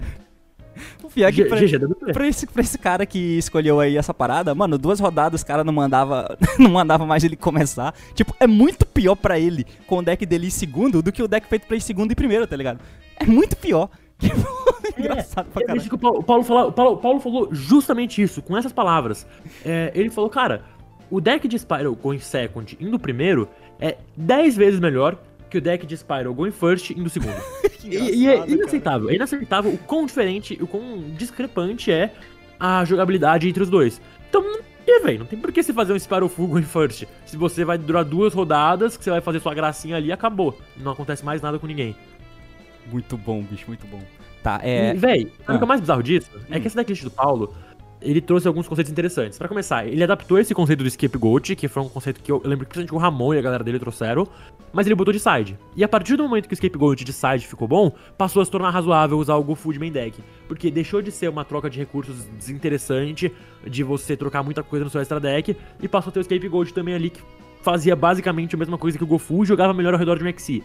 G- pra, GG WP. pra, esse, pra esse cara que escolheu aí essa parada, mano, duas rodadas o cara não mandava, não mandava mais ele começar. Tipo, é muito pior pra ele com o deck dele em segundo do que o deck feito pra ir segundo e primeiro, tá ligado? É muito pior. Engraçado pra É caralho. o Paulo, o Paulo o Paulo- Paulo falou justamente isso, com essas palavras. É, ele falou, cara, o deck de Spyro Going Second indo primeiro é 10 vezes melhor que o deck de Spyro Going First indo segundo. Que e, e é engraçado, cara. inaceitável, é inaceitável o quão diferente, o quão discrepante é a jogabilidade entre os dois. Então, tem, velho, não tem por que você fazer um Spyro Full Going First. Se você vai durar duas rodadas, que você vai fazer sua gracinha ali, acabou. Não acontece mais nada com ninguém. Muito bom, bicho, muito bom. Tá, é. E, véi, sabe o que Ah. é mais bizarro disso? É Hum. que esse decklist do Paulo, ele trouxe alguns conceitos interessantes. Pra começar, ele adaptou esse conceito do scapegoat, que foi um conceito que eu, eu lembro que principalmente o Ramon e a galera dele trouxeram, mas ele botou de side. E a partir do momento que o scapegoat de side ficou bom, passou a se tornar razoável usar o GoFood main deck. Porque deixou de ser uma troca de recursos desinteressante, de você trocar muita coisa no seu extra deck, e passou a ter o scapegoat também ali, que fazia basicamente a mesma coisa que o GoFu, jogava melhor ao redor de um XC.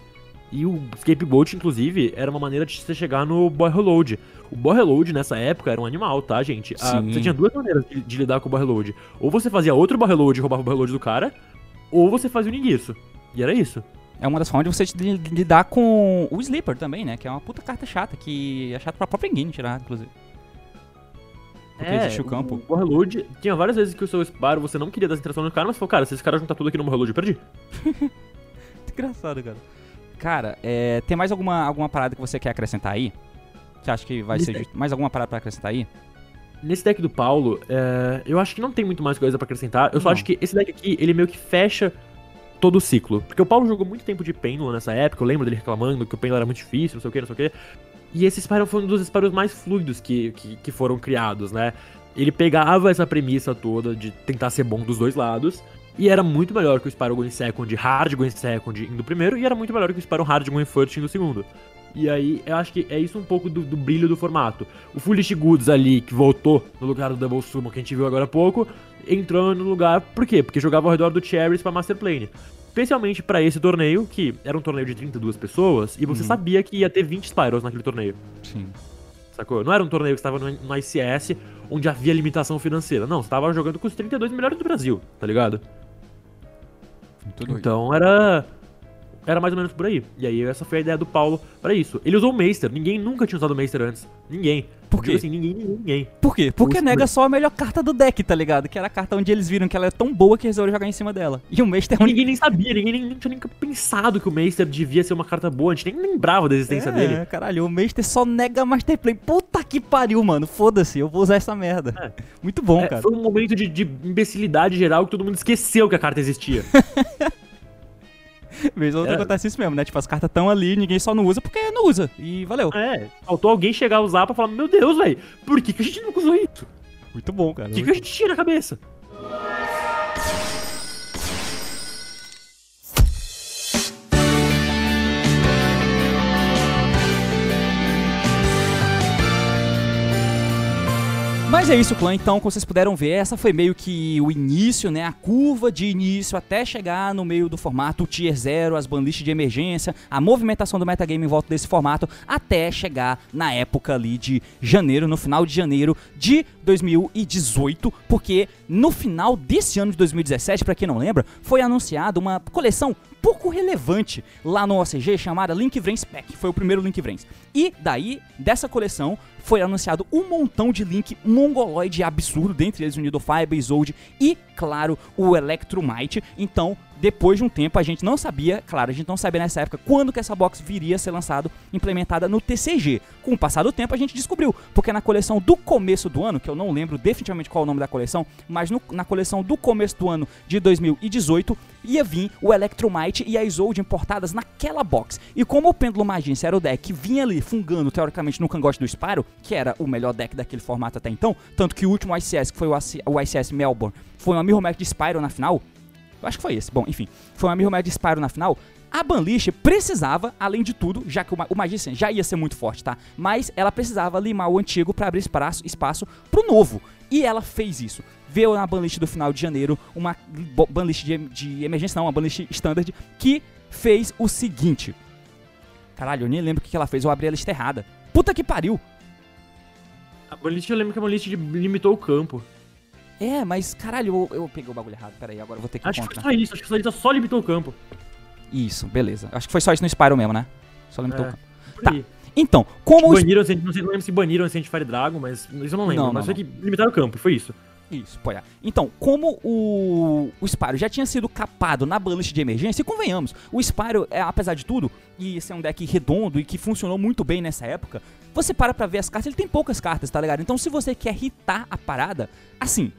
E o Scapegoat, inclusive, era uma maneira de você chegar no Boy Reload. O Boy Reload, nessa época, era um animal, tá, gente? Ah, Sim. você tinha duas maneiras de, de lidar com o Boy Reload. Ou você fazia outro Boy Reload e roubava o Boy Reload do cara, ou você fazia o Ninguiço. E era isso. É uma das formas de você li- lidar com o Sleeper também, né? Que é uma puta carta chata, que é chato pra própria engine tirar, inclusive. Porque existe o campo. O Reload, tinha várias vezes que o seu Spyro você não queria dar interação no cara, mas falou, cara, se esse cara juntar tudo aqui no Reload, eu perdi. Engraçado, cara. Cara, é, tem mais alguma, alguma parada que você quer acrescentar aí? Você acha que vai Nesse ser? Mais alguma parada pra acrescentar aí? Nesse deck do Paulo, é, eu acho que não tem muito mais coisa pra acrescentar. Eu só Não. acho que esse deck aqui, ele meio que fecha todo o ciclo. Porque o Paulo jogou muito tempo de Pendulum nessa época, eu lembro dele reclamando que o Pendulum era muito difícil, não sei o que, não sei o que. E esse Spyro foi um dos Spyros mais fluidos que, que, que foram criados, né? Ele pegava essa premissa toda de tentar ser bom dos dois lados, e era muito melhor que o Spyro Going Second, Hard Going Second indo primeiro, e era muito melhor que o Spyro Hard Going First indo segundo. E aí, eu acho que é isso um pouco do, do brilho do formato. O Foolish Goods ali, que voltou no lugar do Double Summon, que a gente viu agora há pouco, entrou no lugar, por quê? Porque jogava ao redor do Cherries pra Master Plane. Especialmente pra esse torneio, que era um torneio de 32 pessoas, e você Uhum. sabia que ia ter 20 Spyros naquele torneio. Sim. Sacou? Não era um torneio que estava no, no ICS, onde havia limitação financeira. Não, você tava jogando com os 32 melhores do Brasil, tá ligado? Tudo Então era. Era mais ou menos por aí. E aí essa foi a ideia do Paulo pra isso. Ele usou o Meister. Ninguém nunca tinha usado o Meister antes. Ninguém. Por quê? Assim, ninguém, ninguém, ninguém. Por quê? Porque Os- nega só a melhor carta do deck, tá ligado? Que era a carta onde eles viram que ela é tão boa que resolveram jogar em cima dela. E o Meister é Ninguém nem sabia, ninguém nem, nem tinha nem pensado que o Meister devia ser uma carta boa. A gente nem lembrava da existência é, dele. caralho, o Meister só nega Master Play. Puta que pariu, mano. Foda-se, eu vou usar essa merda. É. Muito bom, É, cara. foi um momento de, de imbecilidade geral que todo mundo esqueceu que a carta existia. Vez ou outra É. acontece isso mesmo, né? Tipo, as cartas estão ali, ninguém só não usa porque não usa. E valeu. é, faltou alguém chegar a usar pra falar: Meu Deus, velho, por que, que a gente nunca usou isso? Muito bom, cara. O que, que a gente tinha na cabeça? Mas é isso, clã. Então, como vocês puderam ver, essa foi meio que o início, né? A curva de início até chegar no meio do formato Tier 0, as banlists de emergência, a movimentação do metagame em volta desse formato, até chegar na época ali de janeiro, no final de janeiro de 2018, porque no final desse ano de 2017, pra quem não lembra, foi anunciada uma coleção pouco relevante lá no OCG chamada Link Vrens Pack. Foi o primeiro Link Vrens. E daí, dessa coleção, foi anunciado um montão de Link mongoloide absurdo, dentre eles o Nidofire, Bezold e, claro, o Electromite. Então, depois de um tempo, a gente não sabia, claro, a gente não sabia nessa época quando que essa box viria a ser lançado, implementada no TCG. Com o passar do tempo, a gente descobriu, porque na coleção do começo do ano, que eu não lembro definitivamente qual é o nome da coleção, mas no- na coleção do começo do ano de 2018, ia vir o Electromite e a Isolde importadas naquela box. E como o Pêndulo Magícia era o deck que vinha ali fungando teoricamente no cangote do Spyro, que era o melhor deck daquele formato até então, tanto que o último ICS, que foi o ICS Melbourne, foi uma Mirror Match de Spyro na final, acho que foi esse. Bom, enfim, foi uma Mirror Spyro na final. A Banlish precisava, além de tudo, já que o, Ma- o Magician já ia ser muito forte, tá? Mas ela precisava limar o antigo pra abrir espaço, espaço pro novo. E ela fez isso. Veio na banlist do final de janeiro uma banlist de, de emergência, não, uma banlist standard, que fez o seguinte. Caralho, eu nem lembro o que que ela fez, eu abri a lista errada. Puta que pariu! A banlist, eu lembro que a banlist limitou o campo. É, mas caralho, eu, eu peguei o bagulho errado. Pera aí, agora eu vou ter que Acho que foi só isso, acho que só, só limitou o campo. Isso, beleza. Acho que foi só isso no Spyro mesmo, né? Só limitou É. o campo. Tá. Então, como os Baniram, não sei, não lembro se baniram o Ancient Fire Dragon, mas isso eu não lembro. Não, mas não, foi que limitaram o campo, foi isso. Isso, pô, é. Então, como o, o Spyro já tinha sido capado na banlist de emergência, e convenhamos, o Spyro, é, apesar de tudo, e ser um deck redondo e que funcionou muito bem nessa época, você para pra ver as cartas, ele tem poucas cartas, tá ligado? Então, se você quer hitar a parada, assim,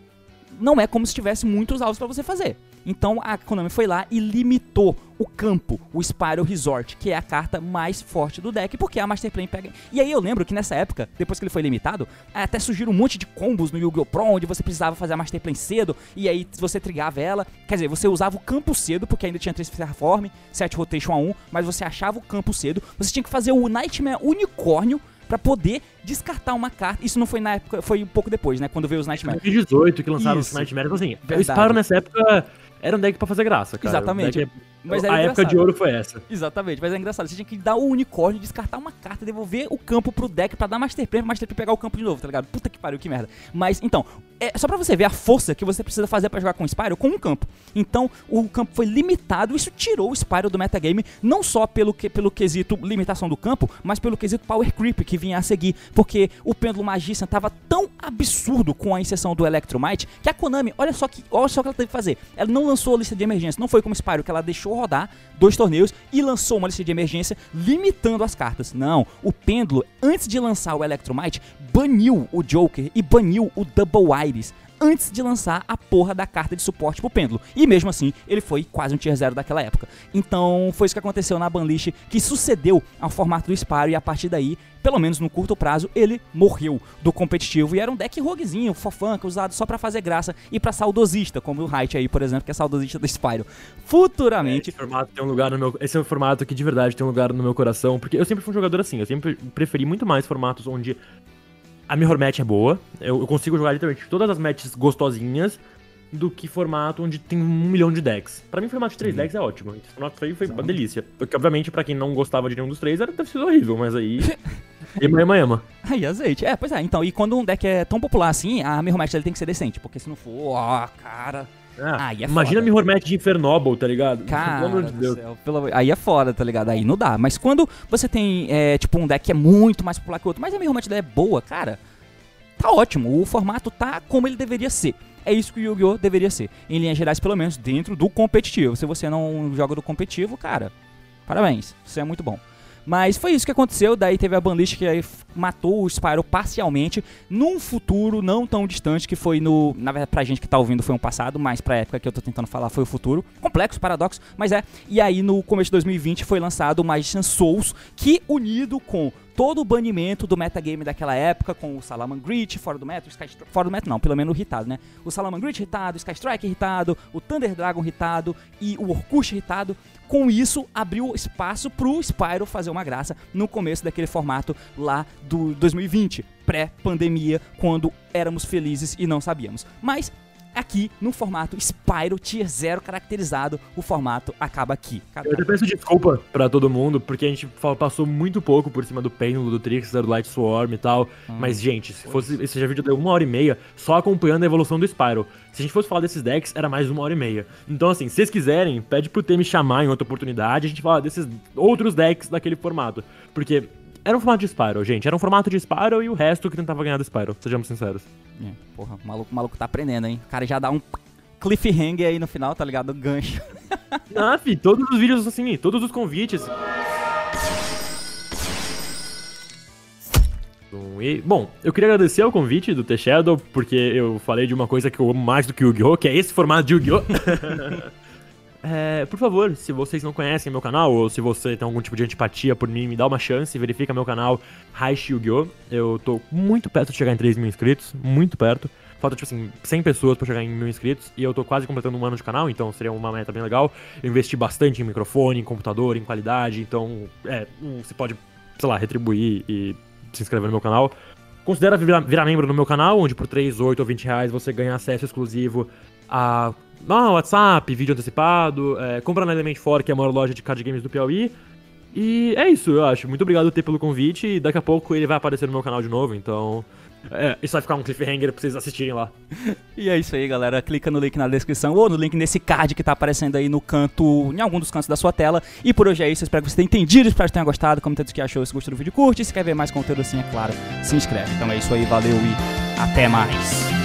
não é como se tivesse muitos alvos pra você fazer. Então a Konami foi lá e limitou o campo, o Spyro Resort, que é a carta mais forte do deck, porque a Master Plane pega. E aí eu lembro que nessa época, depois que ele foi limitado, até surgiram um monte de combos no Yu-Gi-Oh! Pro, onde você precisava fazer a Master Plane cedo, e aí você trigava ela. Quer dizer, você usava o campo cedo, porque ainda tinha 3 Terraform, 7 Rotation a 1, mas você achava o campo cedo. Você tinha que fazer o Nightmare Unicórnio pra poder descartar uma carta. Isso não foi na época, foi um pouco depois, né? Quando veio os Em Nightmare. 2018 que lançaram Isso. os Nightmare, então assim, Verdade. o Spyro nessa época era um deck pra fazer graça, cara. Exatamente. É- Mas a época de ouro foi essa. Exatamente, mas é engraçado. Você tinha que dar o unicórnio, descartar uma carta, devolver o campo pro deck pra dar Master Play, pra Master Play pegar o campo de novo, tá ligado? Puta que pariu, que merda. Mas, então, é só pra você ver a força que você precisa fazer para jogar com o Spyro com um campo. Então, o campo foi limitado, isso tirou o Spyro do metagame, não só pelo, que, pelo quesito limitação do campo, mas pelo quesito power creep que vinha a seguir, porque o pêndulo Magician tava tão absurdo com a inserção do Electromite que a Konami, olha só que, olha só o que ela teve que fazer. Ela não lançou a lista de emergência, não foi como Spyro que ela deixou rodar dois torneios e lançou uma lista de emergência limitando as cartas. Não, o pêndulo antes de lançar o Electromite baniu o Joker e baniu o Double Iris antes de lançar a porra da carta de suporte pro pêndulo. E mesmo assim, ele foi quase um tier 0 daquela época. Então, foi isso que aconteceu na banlist que sucedeu ao formato do Spyro e a partir daí, pelo menos no curto prazo, ele morreu do competitivo e era um deck roguezinho, fofanca, usado só para fazer graça e para saudosista, como o Height aí, por exemplo, que é saudosista do Spyro. Futuramente, esse formato tem um lugar no meu, esse é um formato que de verdade tem um lugar no meu coração, porque eu sempre fui um jogador assim, eu sempre preferi muito mais formatos onde a mirror match é boa. Eu, eu, consigo jogar literalmente todas as matches gostosinhas do que formato onde tem um milhão de decks. Pra mim, formato de três uhum. decks é ótimo. Esse formato foi, foi uma delícia. Porque, obviamente, pra quem não gostava de nenhum dos três, era deve ser horrível, mas aí. ema, ema, ema. Aí, azeite. É, pois é. Então, e quando um deck é tão popular assim, a mirror match ele tem que ser decente. Porque se não for, ó, cara. Ah, aí é imagina foda. Mirror Match de Infernoble, tá ligado? Cara, pelo amor de Deus. Céu, pelo... Aí é foda, tá ligado? Aí não dá. Mas quando você tem, é, tipo, um deck que é muito mais popular que o outro, mas a Mirror Match é boa, cara tá ótimo. O formato tá como ele deveria ser. É isso que o Yu-Gi-Oh! deveria ser. Em linhas gerais, pelo menos, dentro do competitivo. Se você não joga do competitivo, cara, parabéns. Você é muito bom. Mas foi isso que aconteceu, daí teve a banlist que aí matou o Spyro parcialmente num futuro não tão distante, que foi no. Na verdade, pra gente que tá ouvindo foi um passado, mas pra época que eu tô tentando falar foi o futuro. Complexo, paradoxo, mas é. E aí no começo de 2020 foi lançado o Magician Souls, que unido com todo o banimento do metagame daquela época, com o Salaman Grit fora do meta, o Sky fora do meta não, pelo menos irritado, né? O Salaman Grit irritado, o Sky Strike irritado, o Thunder Dragon irritado e o Orkush irritado. Com isso, abriu espaço pro Spyro fazer uma graça no começo daquele formato lá do 2020, pré-pandemia, quando éramos felizes e não sabíamos. Mas aqui no formato Spyro Tier 0 caracterizado, o formato acaba aqui. Eu até peço desculpa para todo mundo, porque a gente passou muito pouco por cima do Pêndulo, do Trickster, do Light Swarm e tal. Hum, mas, gente, se fosse esse vídeo deu uma hora e meia só acompanhando a evolução do Spyro. Se a gente fosse falar desses decks, era mais uma hora e meia. Então, assim, se vocês quiserem, pede pro T me chamar em outra oportunidade, a gente fala desses outros decks daquele formato. Porque era um formato de Spyro, gente. Era um formato de Spyro e o resto que tentava ganhar do Spyro, sejamos sinceros. É, porra, o maluco, o maluco tá aprendendo, hein? O cara já dá um cliffhanger aí no final, tá ligado? Gancho. ah, fi, todos os vídeos assim, todos os convites. E, bom, eu queria agradecer o convite do T-Shadow, porque eu falei de uma coisa que eu amo mais do que o Yu-Gi-Oh!, que é esse formato de Yu-Gi-Oh! É, por favor, se vocês não conhecem meu canal, ou se você tem algum tipo de antipatia por mim, me dá uma chance, verifica meu canal Raishi Yu-Gi-Oh! Eu tô muito perto de chegar em 3 mil inscritos, muito perto. Falta, tipo assim, 100 pessoas pra chegar em mil inscritos, e eu tô quase completando um ano de canal, então seria uma meta bem legal. Eu investi bastante em microfone, em computador, em qualidade, então, é, você pode, sei lá, retribuir e se inscrever no meu canal. Considera virar, virar membro no meu canal, onde por 3, 8 ou 20 reais você ganha acesso exclusivo a ah, WhatsApp, vídeo antecipado, é, compra na Element 4, que é a maior loja de card games do Piauí. E é isso, eu acho. Muito obrigado, T, pelo convite. E daqui a pouco ele vai aparecer no meu canal de novo, então. É, isso vai ficar um cliffhanger pra vocês assistirem lá. e é isso aí, galera. Clica no link na descrição ou no link nesse card que tá aparecendo aí no canto, em algum dos cantos da sua tela. E por hoje é isso. Espero que você tenha entendido, espero que tenha gostado. Comenta o que achou, se gostou do vídeo, curte. Se quer ver mais conteúdo assim, é claro, se inscreve. Então é isso aí, valeu e até mais.